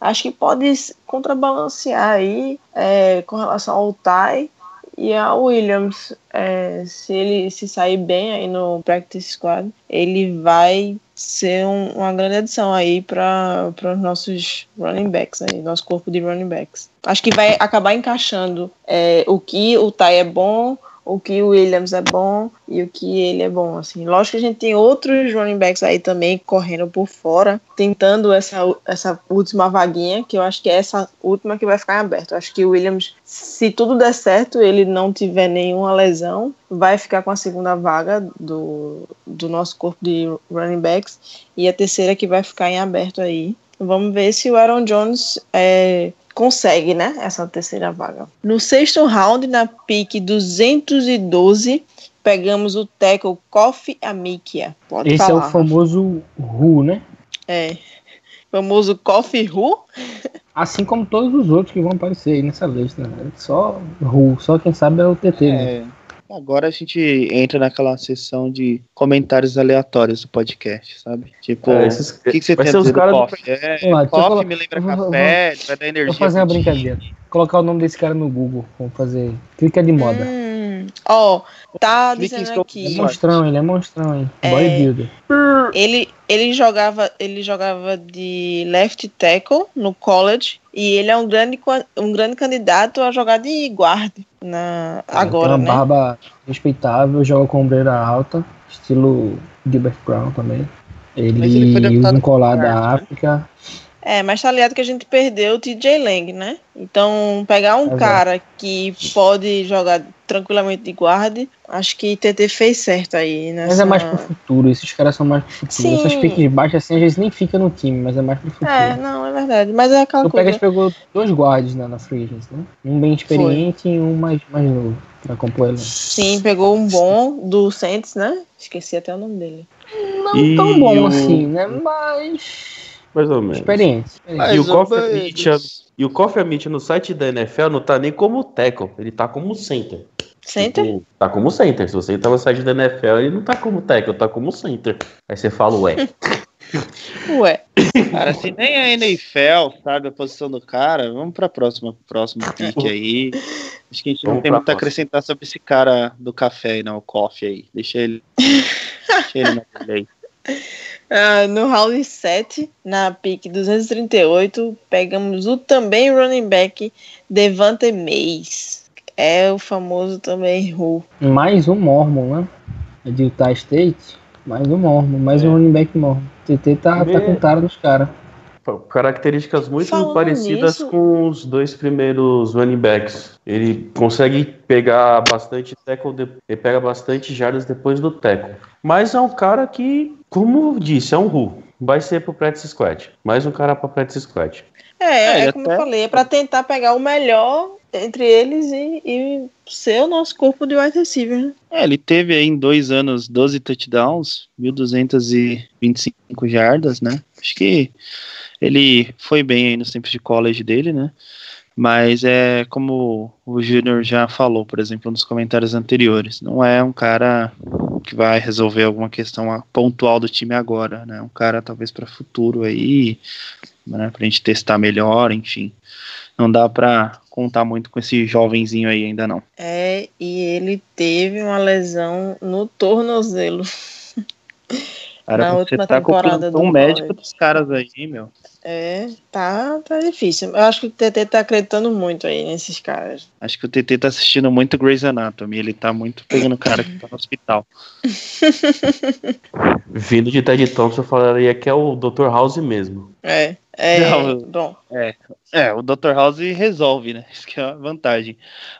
Acho que pode contrabalancear aí é, com relação ao Ty e ao Williams. É, se ele se sair bem aí no practice squad, ele vai ser um- uma grande adição aí para os nossos running backs, aí, nosso corpo de running backs. Acho que vai acabar encaixando é, o que o Ty é bom, o que o Williams é bom e o que ele é bom, assim. Lógico que a gente tem outros running backs aí também correndo por fora, tentando essa, essa última vaguinha, que eu acho que é essa última que vai ficar em aberto. Acho que o Williams, se tudo der certo, ele não tiver nenhuma lesão, vai ficar com a segunda vaga do, do nosso corpo de running backs e a terceira que vai ficar em aberto aí. Vamos ver se o Aaron Jones é, consegue, né, essa terceira vaga. No sexto round, na pick 212, pegamos o tackle Kofi Amikia. Pode Esse é falar. o famoso Ru, né? É. Famoso Kofi Who? Assim como todos os outros que vão aparecer aí nessa lista. Né? Só Ru, só quem sabe é o TT. Né? É, agora a gente entra naquela sessão de comentários aleatórios do podcast, sabe? Tipo, É, esses- o que, que você vai tem ser a os dizer do caras do- coffee? É, coffee falar- me lembra vou- café, vai dar energia. Vou fazer uma dia. brincadeira. Colocar o nome desse cara no Google. Vamos fazer. Clica de moda. Hum, Ó, tá Clique em dizendo aqui. É monstrão, ele é monstrão, hein? É. Bodybuilder. Ele, ele jogava ele jogava de left tackle no college e ele é um grande um grande candidato a jogar de guard na agora, Tem né? uma barba respeitável, joga com ombreira alta, estilo Gilbert Brown também. Ele, ele usa um colar da né? É, mas tá ligado que a gente perdeu o TJ Lang, né? Então, pegar um Exato. cara que pode jogar tranquilamente de guarda, acho que TT fez certo aí nessa... Mas é mais pro futuro, esses caras são mais pro futuro. Sim. Essas piques baixas assim, às vezes nem fica no time, mas é mais pro futuro. É, não, é verdade. Mas é aquela o coisa... Pegas pegou dois guards né, na Free Agents, né? Um bem experiente e um mais, mais novo pra compor ele. Sim, pegou um bom do Saints, né? Esqueci até o nome dele. Não E tão bom o- assim, né? Mas. Mais ou menos. Experiente. experiente. Mais E o Coffee menos. Mitchell- E o Kofi Amit no site da NFL não tá nem como tackle, ele tá como center. Center? Tipo, tá como center. Se você entrar no site da NFL, ele não tá como tackle, tá como center. Aí você fala, ué. Ué. Cara, se nem a NFL sabe a posição do cara, vamos pra próxima, próxima pick aí. Acho que a gente não Vamos tem pra muito a acrescentar sobre esse cara do café aí, não, o coffee aí. Deixa ele. deixa ele na aí. Ah, no round 7, na pick 238, pegamos o também running back Devante Mays. É o famoso também Who. Mais um Mormon, né? É de Utah State. Mais um Mormon, mais um running back Mormon. TT tá, tá com cara dos caras. Características muito Falando parecidas nisso- com os dois primeiros running backs. Ele consegue pegar bastante tackle, de- ele pega bastante jardas depois do tackle. Mas é um cara que, como disse, é um Ru. Vai ser pro practice squad. Mais um cara pra practice squad. É, É, é, como até- eu falei, é pra tentar pegar o melhor entre eles e, e ser o nosso corpo de wide receiver, né? É, ele teve aí em dois anos 12 touchdowns, 1.225 jardas, né? Acho que ele foi bem aí nos tempos de college dele, né? Mas é como o Júnior já falou, por exemplo, nos comentários anteriores, não é um cara que vai resolver alguma questão pontual do time agora, né? Um cara talvez para futuro aí, né? Pra gente testar melhor, enfim. Não dá pra contar muito com esse jovenzinho aí ainda não. É, e ele teve uma lesão no tornozelo. Cara, Na você última tá temporada do médico college. dos caras aí, meu. É, tá, tá difícil. Eu acho que o TT tá acreditando muito aí nesses caras. Acho que o TT tá assistindo muito Grey's Anatomy. Ele tá muito pegando o cara que tá no hospital. Vindo de Ted Thompson, eu falaria que é o Dr. House mesmo. É, É, Não, bom, É, o Dr. House resolve, né? Isso que é a vantagem.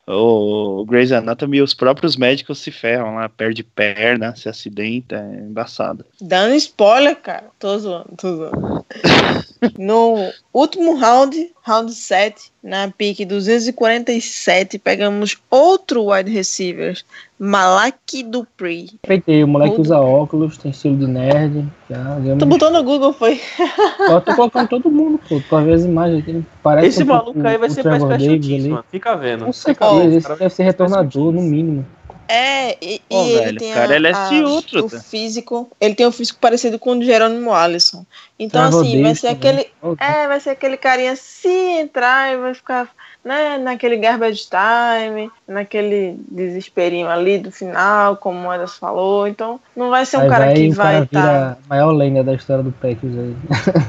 O Grey's Anatomy, os próprios médicos se ferram lá, perde perna, se acidenta, é embaçado. dando spoiler, cara. Tô zoando, tô zoando. No último round, round 7, na pick 247, pegamos outro wide receiver, Malaki Dupree. Respeitei, o moleque usa óculos, tem estilo de nerd. Já, já Tu botou no Google, foi? Só tô colocando todo mundo, pô. Pra ver as imagens aqui. Parece Esse um maluco aí vai o ser mano. Fica vendo. Com certeza, esse cara. deve ser retornador, no mínimo. É, e, Pô, e ele velho, tem o cara, a- ele é a- ciútro, o tá? físico. Ele tem um físico parecido com o de Jerônimo Alisson. Então, Trevor assim, vai ser aquele. Ô, É, vai ser aquele carinha se entrar e vai ficar né, naquele garbage time, naquele desesperinho ali do final, como o Anderson falou. Então, não vai ser um Aí cara vai, que vai estar. vira a maior lenda da história do Packers aí.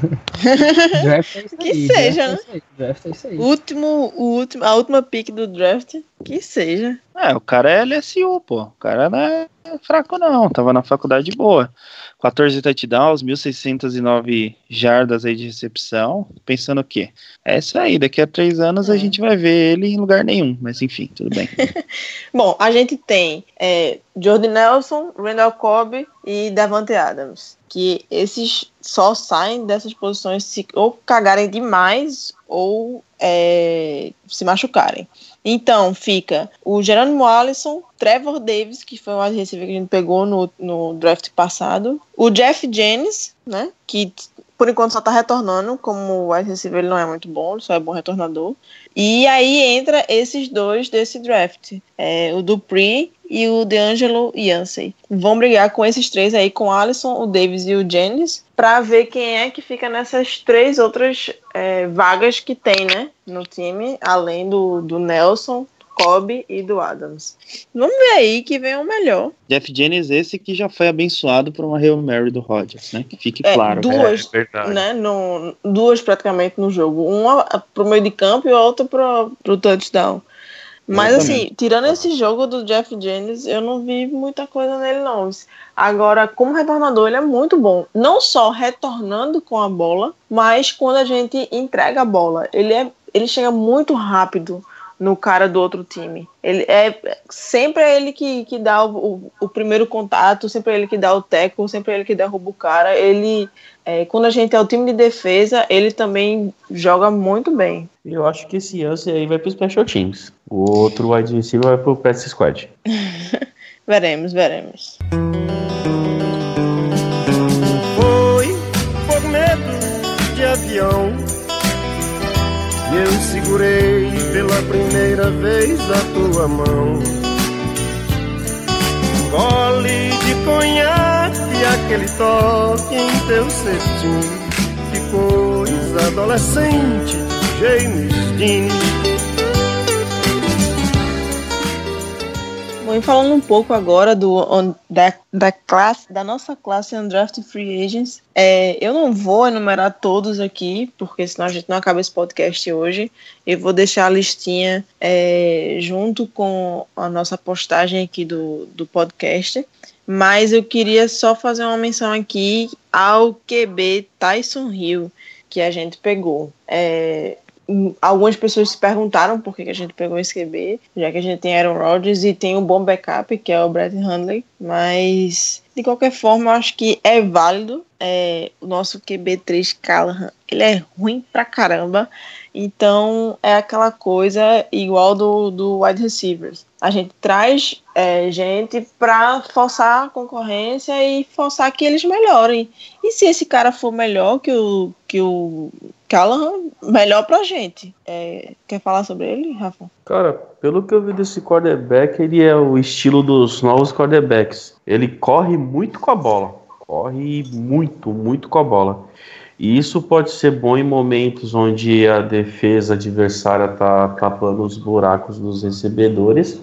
draft é isso Que aí. seja, draft é isso aí, Draft é isso aí. Último, o último, a última pick do draft, que seja. É, o cara é LSU, pô. O cara não é fraco, não. Tava na faculdade boa. 14 touchdowns, 1.609 jardas aí de recepção. Pensando o quê? É isso aí. Daqui a três anos a É. gente vai ver ele em lugar nenhum. Mas enfim, tudo bem. Bom, a gente tem é, Jordan Nelson, Randall Cobb e Davante Adams. Que esses só saem dessas posições se ou cagarem demais ou é, se machucarem. Então fica o Jerônimo Allison, Trevor Davis, que foi o wide receiver que a gente pegou no, no draft passado, o Jeff Jennings, né? Que por enquanto só tá retornando, como o wide receiver ele não é muito bom, só é bom retornador. E aí entra esses dois desse draft, é, o Dupree e o DeAngelo Yancey. Vão brigar com esses três aí, com o Alisson, o Davis e o Jennings, para ver quem é que fica nessas três outras é, vagas que tem, né, no time, além do, do Nelson, Cobb e do Adams. Vamos ver aí que vem o melhor. Jeff Jennings, esse que já foi abençoado por uma Hail Mary do Rodgers, né? Que fique É, claro. duas. velho. Duas, É né, no, duas praticamente no jogo. Uma pro meio de campo e a outra pro, pro touchdown. Mas Exatamente. assim, tirando esse jogo do Jeff Jennings, eu não vi muita coisa nele não. Agora, como retornador, ele é muito bom. Não só retornando com a bola, mas quando a gente entrega a bola. Ele, é, ele chega muito rápido no cara do outro time. Ele é sempre é ele que, que dá o, o, o primeiro contato, sempre é ele que dá o teco, sempre é ele que derruba o cara. Ele, é, quando a gente é o time de defesa, ele também joga muito bem. Eu acho que esse Yancey aí vai pro Special Teams. O outro wide receiver vai pro Practice Squad. Veremos, veremos. Foi por medo de avião eu segurei pela primeira vez a tua mão. Gole de conhaque, aquele toque em teu cetim. Que coisa adolescente, James Dean. Bom, e falando um pouco agora do, on- da, da classe, da nossa classe Undrafted Free Agents, é, eu não vou enumerar todos aqui, porque senão a gente não acaba esse podcast hoje. Eu vou deixar a listinha é, junto com a nossa postagem aqui do, do podcast. Mas eu queria só fazer uma menção aqui ao QB Tyson Hill, que a gente pegou. É, algumas pessoas se perguntaram por que que a gente pegou esse QB, já que a gente tem Aaron Rodgers e tem um bom backup, que é o Brett Hundley, mas de qualquer forma eu acho que é válido. É, o nosso QB3 Callahan, ele é ruim pra caramba, então é aquela coisa igual do, do wide receivers. A gente traz é, gente para forçar a concorrência e forçar que eles melhorem. E se esse cara for melhor que o, que o Callahan, melhor pra gente. É, quer falar sobre ele, Rafa? Cara, pelo que eu vi desse quarterback, ele é o estilo dos novos quarterbacks. Ele corre muito com a bola. Corre muito, muito com a bola. E isso pode ser bom em momentos onde a defesa adversária tá tapando os buracos dos recebedores.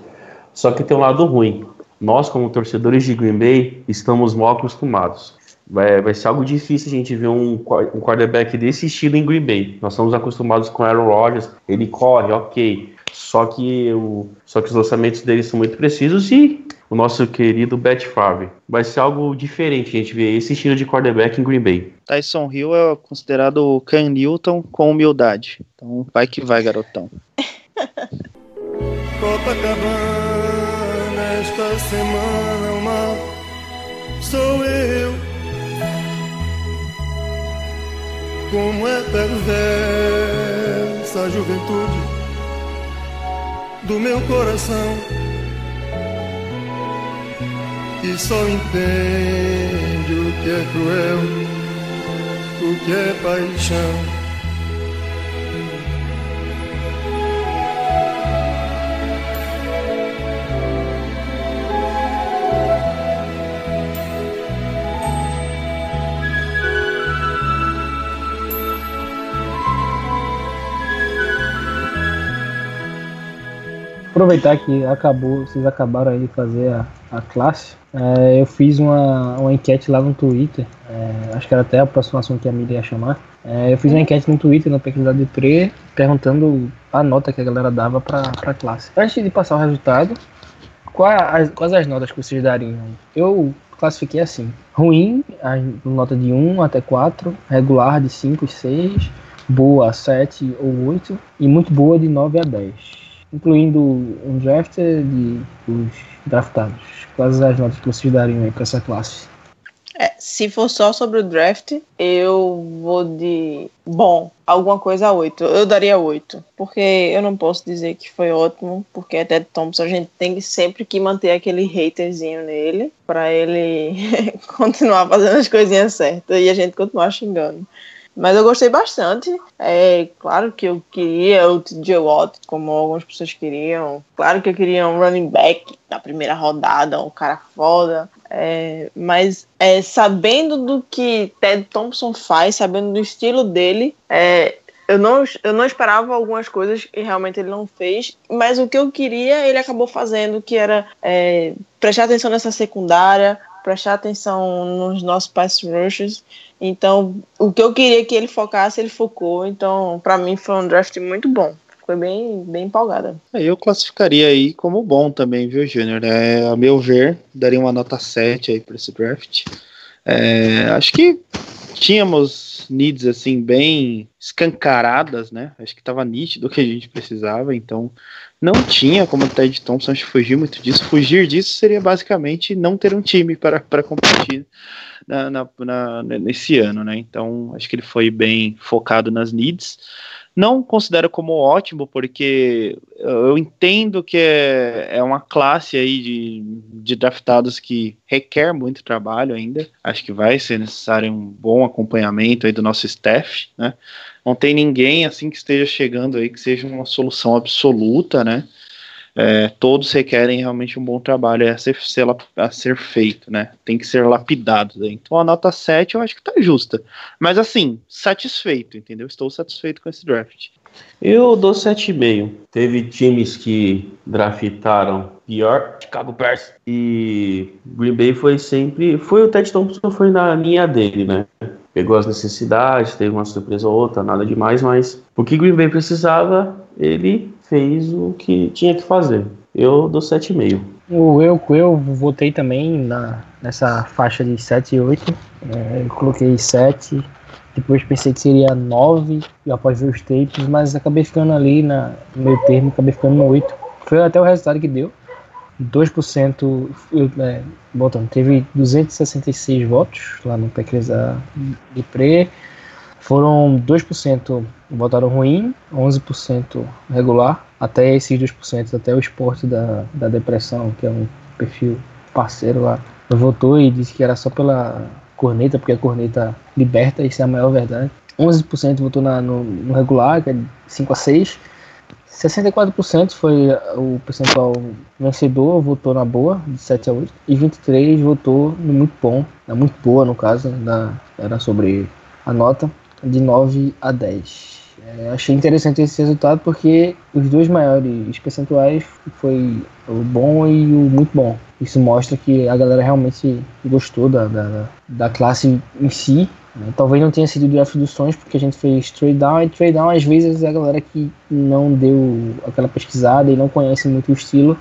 Só que tem um lado ruim. Nós, como torcedores de Green Bay, estamos mal acostumados. Vai, vai ser algo difícil a gente ver um, um quarterback desse estilo em Green Bay. Nós estamos acostumados com Aaron Rodgers, ele corre, ok. Só que, o, só que os lançamentos dele são muito precisos e o nosso querido Bet Favre. Vai ser algo diferente a gente ver esse estilo de quarterback em Green Bay. Tyson Hill é considerado o Cam Newton com humildade. Então vai que vai, garotão. Copacabana, esta semana o mar sou eu. Como é perversa a juventude do meu coração. E só entende o que é cruel, o que é paixão. Aproveitar que acabou, vocês acabaram aí de fazer a, a classe. é, eu fiz uma, uma enquete lá no Twitter. é, acho que era até a aproximação que a mídia ia chamar. É, eu fiz uma enquete no Twitter, na pesquisa de Pre, perguntando a nota que a galera dava pra, pra classe. Antes de passar o resultado, quais as, quais as notas que vocês dariam? Eu classifiquei assim: ruim, a nota de 1 até 4, regular de 5 e 6, boa 7 ou 8 e muito boa de 9 a 10 incluindo um draft de os draftados. Quais as notas que vocês dariam aí para essa classe? É, se for só sobre o draft, eu vou de. Bom, alguma coisa a 8. Eu daria 8. Porque eu não posso dizer que foi ótimo, porque até Thompson a gente tem sempre que manter aquele haterzinho nele para ele continuar fazendo as coisinhas certas e a gente continuar xingando. Mas eu gostei bastante. É claro que eu queria o TJ Watt, como algumas pessoas queriam. Claro que eu queria um running back na primeira rodada, um cara foda. É, mas é, sabendo do que Ted Thompson faz, sabendo do estilo dele, é, eu não, eu não esperava algumas coisas que realmente ele não fez, mas o que eu queria ele acabou fazendo, que era é, prestar atenção nessa secundária, prestar atenção nos nossos pass rushes. Então, o que eu queria que ele focasse, ele focou. Então, para mim foi um draft muito bom. Foi bem, bem empolgada. Eu classificaria aí como bom também, viu, Júnior? É, a meu ver, daria uma nota 7 aí para esse draft. É, acho que tínhamos needs assim bem escancaradas, né? Acho que estava nítido o que a gente precisava, então não tinha como o Ted Thompson fugir muito disso. Fugir disso seria basicamente não ter um time para, para competir na, na, na, nesse ano, né? Então acho que ele foi bem focado nas needs. Não considero como ótimo, porque eu entendo que é, é uma classe aí de, de draftados que requer muito trabalho ainda. Acho que vai ser necessário um bom acompanhamento aí do nosso staff, né? Não tem ninguém assim que esteja chegando aí que seja uma solução absoluta, né? É, todos requerem realmente um bom trabalho a ser, ser, a ser feito, né? Tem que ser lapidado. Né? Então a nota 7 eu acho que tá justa. Mas assim, satisfeito, entendeu? Estou satisfeito com esse draft. Eu dou 7,5. Teve times que draftaram pior, Chicago Bears. E Green Bay foi sempre. Foi o Ted Thompson, foi na linha dele, né? Pegou as necessidades, teve uma surpresa ou outra, nada demais, mas o que Green Bay precisava, ele fez o que tinha que fazer. Eu dou 7,5. O eu, eu votei também na, nessa faixa de 7 e 8. É, eu coloquei 7, depois pensei que seria 9 após ver os tapes, mas acabei ficando ali na, no meio termo, acabei ficando no 8. Foi até o resultado que deu. 2%, eu, é, botando, teve 266 votos lá no Pesquisa de Pre. Foram 2% votaram ruim, 11% regular, até esses 2%, até o esporte da, da depressão, que é um perfil parceiro lá, votou e disse que era só pela corneta, porque a corneta liberta, isso é a maior verdade. 11% votou na, no, no regular, que é de 5 a 6. 64% foi o percentual vencedor, votou na boa, de 7 a 8. E 23% votou no muito bom, na muito boa no caso, da, era sobre a nota, de 9 a 10. É, achei interessante esse resultado porque os dois maiores percentuais foi o bom e o muito bom. Isso mostra que a galera realmente gostou da, da, da classe em si. Né? Talvez não tenha sido o draft dos sonhos, porque a gente fez trade down, e trade down às vezes é a galera que não deu aquela pesquisada e não conhece muito o estilo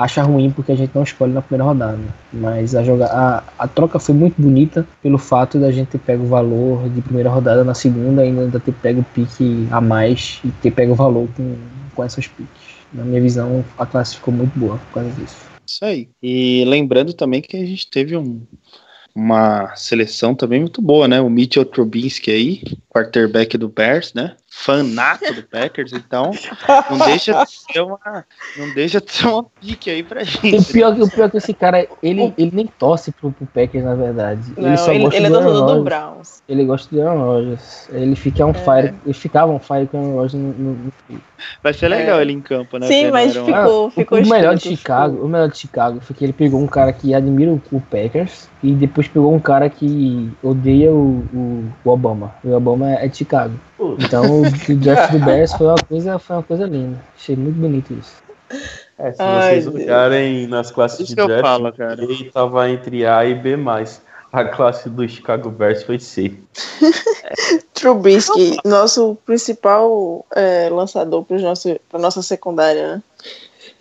acha ruim porque a gente não escolhe na primeira rodada. Mas a, joga a, a troca foi muito bonita pelo fato da gente ter pego o valor de primeira rodada na segunda, ainda ter pego o pique a mais e ter pego o valor com, com essas piques. Na minha visão, a classe ficou muito boa por causa disso. Isso aí. E lembrando também que a gente teve um, uma seleção também muito boa, né? O Mitchell Trubisky aí, quarterback do Bears, né? Fanato do Packers, então não deixa de ser uma, não deixa de ser uma pique aí pra E o gente. pior, que- o pior que esse cara, ele, ele nem torce pro, pro Packers, na verdade. Não, ele só ele, gosta ele é do torcedor do Rodgers. Browns. Ele gosta de Aaron Rodgers. Ele fica É. on fire. Ele ficava on fire com o Aaron Rodgers no, no, no Vai ser legal É. ele em campo, né? Sim, mas Aaron ficou- Ah, o- ficou o melhor de Chicago, ficou. o melhor de Chicago foi que ele pegou um cara que admira o, o Packers e depois pegou um cara que odeia o, o, o Obama. O Obama é de Chicago. Então o, draft do Bears foi uma coisa, foi uma coisa linda. Achei muito bonito isso. É, se Ai, vocês Deus. olharem nas classes Isso de eu draft, falo, cara. ele tava entre A e B+. A classe do Chicago Bears foi C. Trubisky, nosso principal é, lançador para nossa secundária, né?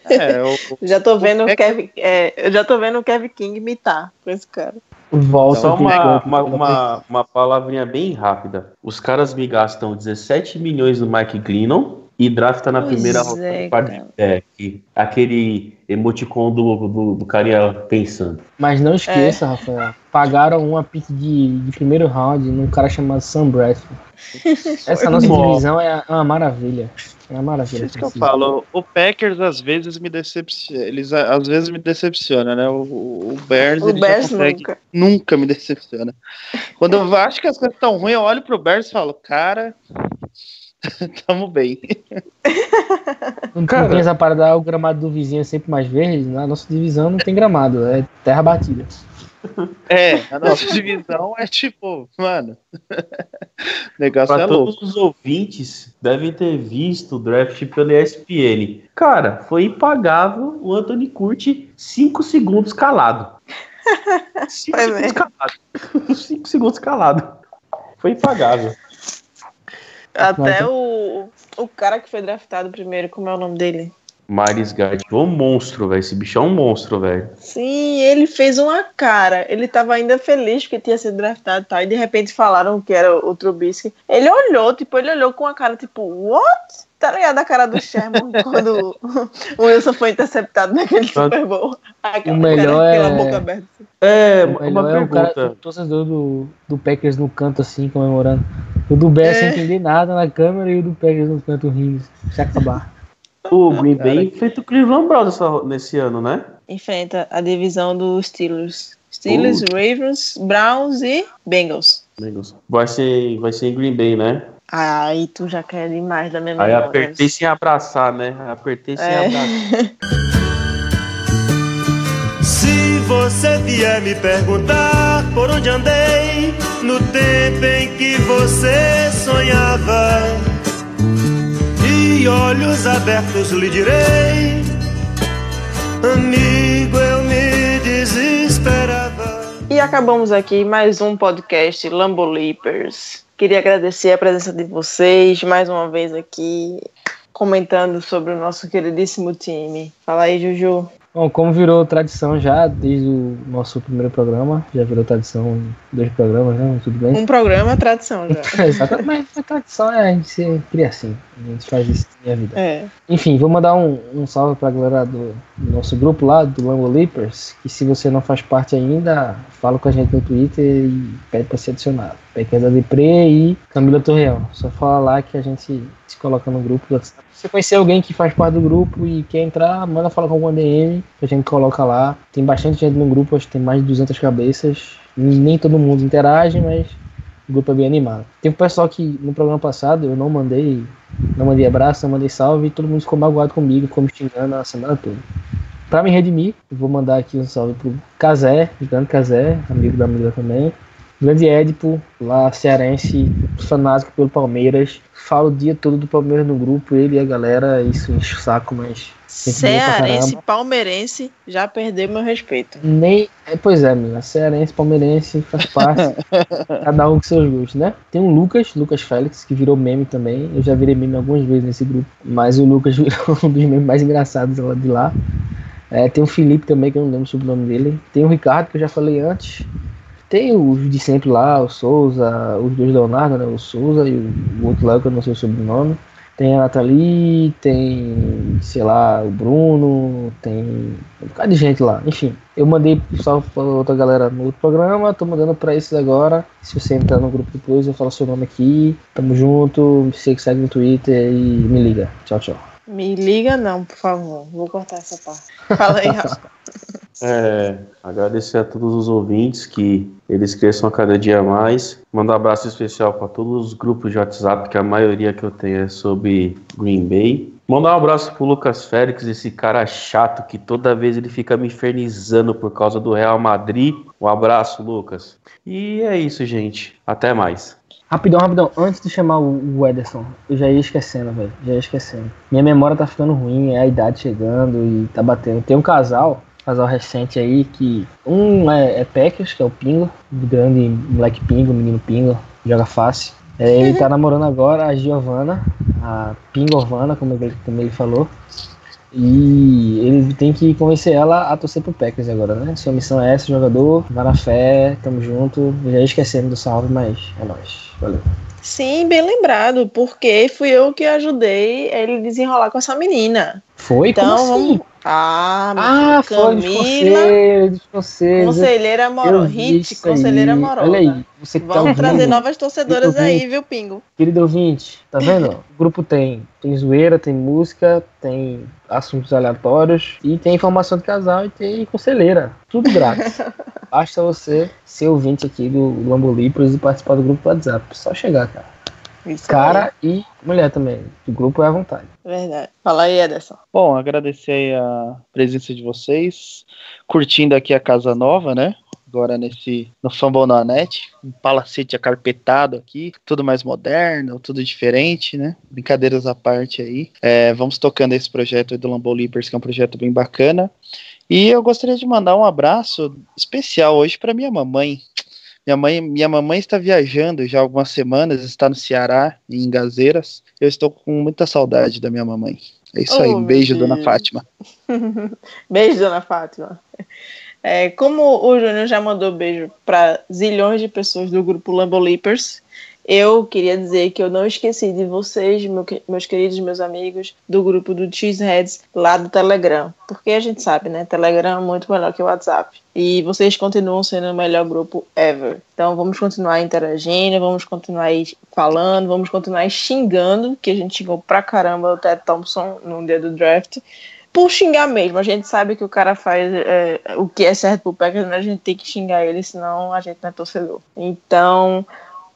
É, o, Já tô vendo o Kevin, é, eu já tô vendo o Kevin King imitar com esse cara. Volta Só uma, uma, uma, uma palavrinha bem rápida. Os caras me gastam 17 milhões no Mike Glennon e drafta na Pois primeira é, rodada o cara. quarterback. Aquele emoticon do, do, do carinha pensando. Mas não esqueça, É. Rafael, pagaram uma pick de, de primeiro round num cara chamado Sam Bradford. Essa nossa Nossa. divisão é uma maravilha. É uma maravilha. Isso que eu falo, o Packers às vezes me decepciona, eles às vezes me decepciona, né? O, o, Bears, O Bears consegue- nunca. nunca me decepciona. Quando eu acho que as coisas estão ruins, eu olho pro Bears e falo, cara, tamo bem. Não Cara. tem essa parada, o gramado do vizinho é sempre mais verde. Na nossa divisão não tem gramado, é terra batida. É, a nossa divisão é tipo, mano, negócio Para é louco. todos os ouvintes, devem ter visto o draft pela ESPN. Cara, foi impagável o Anthony Curti 5 segundos calado. 5 Foi segundos mesmo. calado. 5 segundos calado. Foi impagável. Até o, o cara que foi draftado primeiro, como é o nome dele? Maris Gard, um monstro, velho. Esse bicho é um monstro, velho. Sim, ele fez uma cara. Ele tava ainda feliz que tinha sido draftado e tal. E de repente falaram que era o Trubisky. Ele olhou, tipo, ele olhou com a cara, tipo, what? Tá ligado a cara do Sherman quando o Wilson foi interceptado naquele Super Bowl? Aquela O melhor cara, aquela é- boca aberta. É, O uma melhor é o cara, pergunta. o torcedor do, do Packers no canto assim, comemorando. O do Bears É. sem entender nada na câmera e o do Packers no canto rindo. Se acabar. O Green Bay enfrenta o Cleveland Browns nesse ano, né? Enfrenta a divisão dos Steelers. Steelers, Uh. Ravens, Browns e Bengals. Bengals. Vai ser, vai ser em Green Bay, né? Aí tu já quer demais da minha Aí apertei sem abraçar, né? Apertei sem É. abraçar. Se você vier me perguntar por onde andei no tempo em que você sonhava, e olhos abertos lhe direi, amigo, eu me desesperava. E acabamos aqui mais um podcast Lambo Leapers. Queria agradecer a presença de vocês mais uma vez aqui, comentando sobre o nosso queridíssimo time. Fala aí, Juju. Bom, como virou tradição já desde o nosso primeiro programa, já virou tradição dois programas, né? Tudo bem? Um programa tradição já. Exatamente, a tradição é a gente se cria assim. A gente faz isso na minha vida. É. Enfim, vou mandar um, um salve pra galera do, do nosso grupo lá, do Lambo Leapers, que se você não faz parte ainda, fala com a gente no Twitter e pede pra ser adicionado. Pequena Depre e Camila Torreão. Só fala lá que a gente se coloca no grupo. Se você conhecer alguém que faz parte do grupo e quer entrar, manda falar com alguma DM, que a gente coloca lá. Tem bastante gente no grupo, acho que tem mais de 200 cabeças. Nem todo mundo interage, mas o grupo é bem animado. Tem um pessoal que no programa passado eu não mandei não mandei abraço, não mandei salve, e todo mundo ficou magoado comigo, ficou me xingando a semana toda. Pra me redimir, eu vou mandar aqui um salve pro Casé, grande Casé, amigo da Mila também. Grande Édipo, lá cearense, fanático pelo Palmeiras. Fala o dia todo do Palmeiras no grupo, ele e a galera, isso enche o saco, mas Cearense, palmeirense, já perdeu meu respeito. nem. é, pois é, amiga, cearense, palmeirense, faz parte. cada um com seus gostos, né? Tem o Lucas, Lucas Félix, que virou meme também. Eu já virei meme algumas vezes nesse grupo, mas o Lucas virou um dos memes mais engraçados lá de lá. É, tem o Felipe também, que eu não lembro o nome dele. Tem o Ricardo, que eu já falei antes. Tem os de sempre lá, o Souza, os dois Leonardo, né? O Souza e o outro lá, que eu não sei o sobrenome. Tem a Nathalie, tem, sei lá, o Bruno, tem um bocado de gente lá. Enfim, eu mandei só pra outra galera no outro programa, tô mandando pra esses agora. Se você entrar no grupo depois, eu falo seu nome aqui. Tamo junto, você que segue no Twitter e me liga. Tchau, tchau. Me liga não, por favor. Vou cortar essa parte. Fala aí, Rafa. É, agradecer a todos os ouvintes que eles cresçam a cada dia mais. Mandar um abraço especial para todos os grupos de WhatsApp, que a maioria que eu tenho é sobre Green Bay. Mandar um abraço pro Lucas Félix, esse cara chato que toda vez ele fica me infernizando por causa do Real Madrid. Um abraço, Lucas. E é isso, gente. Até mais. Rapidão, rapidão. Antes de chamar o Ederson, eu já ia esquecendo, velho. Já ia esquecendo. Minha memória tá ficando ruim, é a idade chegando e tá batendo. Tem um casal, casal recente aí, que um é, é Packers, que é o Pingo, o grande moleque Pingo, menino Pingo, joga fácil. É, ele tá namorando agora a Giovanna, a Pingovana, como ele, como ele falou. E ele tem que convencer ela a torcer pro Packers agora, né? Sua missão é essa, jogador, vá na fé, tamo junto. Já esquecendo do salve, mas é nóis. Valeu. Sim, bem lembrado, porque fui eu que ajudei ele desenrolar com essa menina. Foi? Então, Como assim? vamos. Ah, Ah, foi Camila, conselhos. conselheira amorosa. Hit, conselheira amorosa. Olha aí, você que tá Vamos ouvindo, trazer novas torcedoras vi. aí, viu, Pingo? querido ouvinte, tá vendo? O grupo tem, tem zoeira, tem música, tem assuntos aleatórios e tem informação de casal e tem conselheira. Tudo grátis. Basta você ser ouvinte aqui do, do e participar do grupo do WhatsApp. Só chegar, cara. Isso Cara e mulher também. O grupo é à vontade. aí, Verdade. Fala aí, Ederson. Bom, agradecer aí a presença de vocês, curtindo aqui a casa nova, né? Agora nesse no Fambonanet, um palacete acarpetado aqui, tudo mais moderno, tudo diferente, né? Brincadeiras à parte aí. É, vamos tocando esse projeto aí do Lambo Leapers, que é um projeto bem bacana. E eu gostaria de mandar um abraço especial hoje para minha mamãe. Minha mãe, minha mamãe está viajando já há algumas semanas, está no Ceará, em Gazeiras. Eu estou com muita saudade da minha mamãe. É isso Oh, aí, um beijo, dona. Fátima. Beijo, dona Fátima. É, como o Júnior já mandou beijo para zilhões de pessoas do grupo Lambo Leapers, eu queria dizer que eu não esqueci de vocês, meus queridos, meus amigos, do grupo do Cheeseheads lá do Telegram. Porque a gente sabe, né? Telegram é muito melhor que o WhatsApp. E vocês continuam sendo o melhor grupo ever. Então vamos continuar interagindo, vamos continuar falando, vamos continuar xingando, que a gente xingou pra caramba o Ted Thompson no dia do draft por xingar mesmo. A gente sabe que o cara faz é, o que é certo pro Packers, mas a gente tem que xingar ele, senão a gente não é torcedor. Então,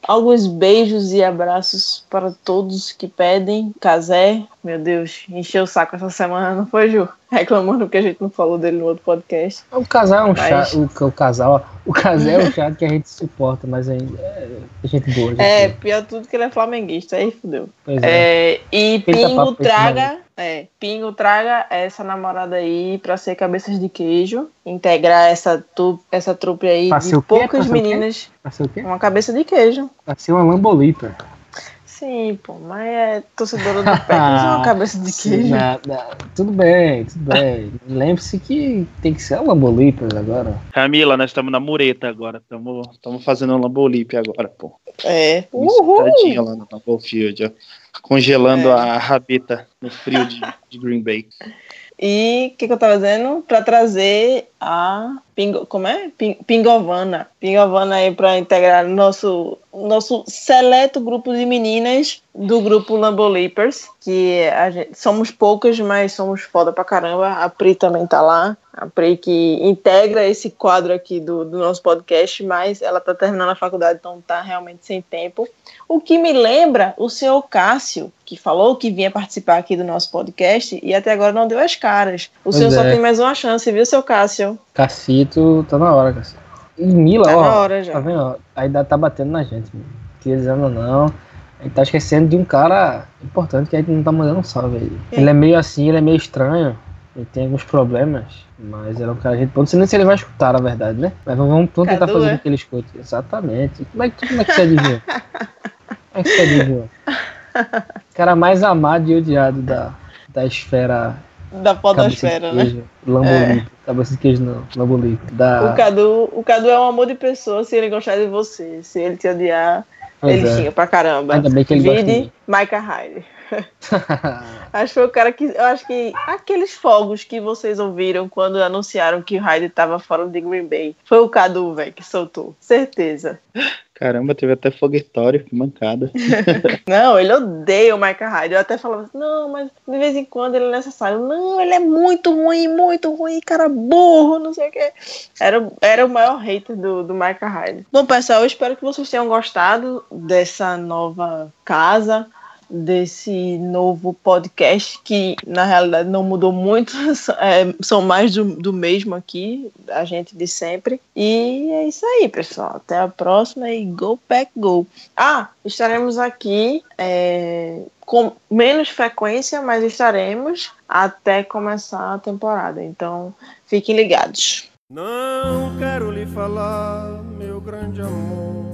alguns beijos e abraços para todos que pedem. Casé, meu Deus, encheu o saco essa semana, não foi, Ju? Reclamando que a gente não falou dele no outro podcast. O casal é um Mas- chato. O, o casal, o casal é um chato que a gente suporta, mas ainda é, é gente boa. gente É, boa. pior tudo que ele é flamenguista, aí fudeu. Pois é. É, e Pinta Pingo papo pra esse traga, é, Pingo traga essa namorada aí pra ser cabeças de queijo, integrar essa, tu, essa trupe aí Pra de poucas Pra meninas, Vai ser o quê? uma cabeça de queijo. Vai ser uma Lambolipa. Sim, pô, mas é torcedora do Packers, é uma cabeça de queijo. Na- na- tudo bem, tudo bem. Lembre-se que tem que ser a Lambolipa agora. Camila, nós estamos na mureta agora. Estamos fazendo um Lambolip agora, pô. É. Tadinha Uhul! lá no Lambeau Field, ó. Congelando É. a rabeta no frio de, de Green Bay. E o que, que eu tava dizendo? Pra trazer a Pingo, como é? Pin- Pingovana. Pingovana aí pra integrar nosso, nosso seleto grupo de meninas do grupo Lambo Leapers, que gente, somos poucas, mas somos foda pra caramba. A Pri também tá lá. A Pri que integra esse quadro aqui do, do nosso podcast, mas ela tá terminando a faculdade, então tá realmente sem tempo. O que me lembra o senhor Cássio, que falou que vinha participar aqui do nosso podcast e até agora não deu as caras. O Pois senhor só é. tem mais uma chance, viu, seu Cássio? Cacito, tá na hora, Cacito. E Mila, Tá ó. na hora já. Tá vendo? A idade tá batendo na gente, mano. Dizendo não. A gente tá esquecendo de um cara importante que a gente não tá mandando um salve aí. Quem? Ele é meio assim, ele é meio estranho. Ele tem alguns problemas. Mas ele é um cara, a gente não sei nem se ele vai escutar, na verdade, né? Mas vamos, vamos tentar fazer é? que ele escute. Exatamente. Como é que, como é que você adivinhou? Como é que você adivinhou? O cara mais amado e odiado da, da esfera da podosfera, né? Lambolito. Cabeça de queijo não, Lambolito. Da... O Cadu, o Cadu é um amor de pessoa se ele gostar de você. Se ele te odiar, Pois ele é. xinga pra caramba. Ainda bem que ele gosta de Vide mim. Micah Hyde. Acho que foi o cara que. Eu acho que aqueles fogos que vocês ouviram quando anunciaram que o Hyde tava fora de Green Bay. Foi o Cadu, velho, que soltou. Certeza. Caramba, teve até foguetório, que mancada. Não, ele odeia o Micah Hyde. Eu até falava assim, não, mas de vez em quando ele é necessário. Não, ele é muito ruim, muito ruim, cara burro, não sei o quê. Era, era o maior hater do, do Micah Hyde. Bom, pessoal, eu espero que vocês tenham gostado dessa nova casa, desse novo podcast, que na realidade não mudou muito, é, são mais do, do mesmo aqui, a gente de sempre. E é isso aí, pessoal. Até a próxima e go pack go. Ah, estaremos aqui é, com menos frequência, mas estaremos até começar a temporada. Então, fiquem ligados. Não quero lhe falar, meu grande amor,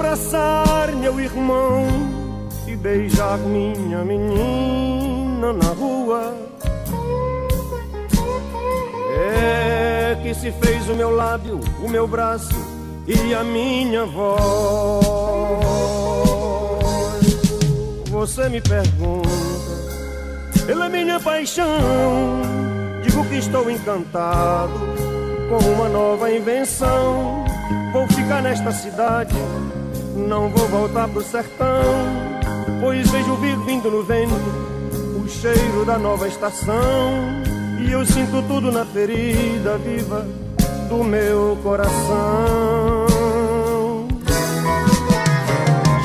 Abraçar meu irmão e beijar minha menina na rua. É que se fez o meu lábio, o meu braço e a minha voz. Você me pergunta pela minha paixão. Digo que estou encantado com uma nova invenção. Vou ficar nesta cidade, não vou voltar pro sertão. Pois vejo vir vindo no vento o cheiro da nova estação. E eu sinto tudo na ferida viva do meu coração.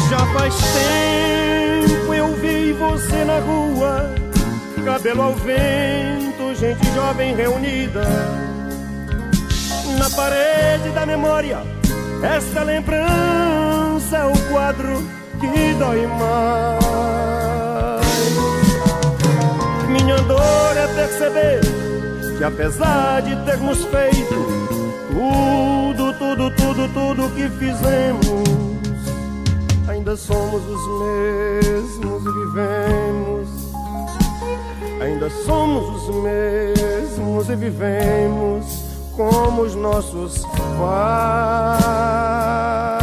Já faz tempo eu vi você na rua, cabelo ao vento, gente jovem reunida. Na parede da memória, esta lembrança é o quadro que dói mais. Minha dor é perceber que apesar de termos feito tudo, tudo, tudo, tudo que fizemos, ainda somos os mesmos e vivemos. Ainda somos os mesmos e vivemos como os nossos pais.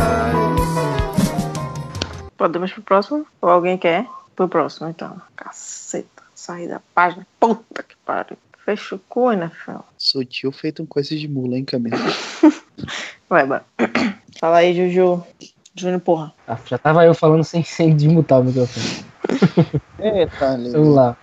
Podemos pro próximo? Ou alguém quer? Pro próximo, então. Caceta. Sair da página. Puta que pariu. Fecha o cu, NFL. Sutil feito um coisa de mula, hein, Camila? Vai, bora. Fala aí, Juju. Júnior, porra. Ah, já tava eu falando sem, sem desmutar o microfone. Eita, Vamos lá.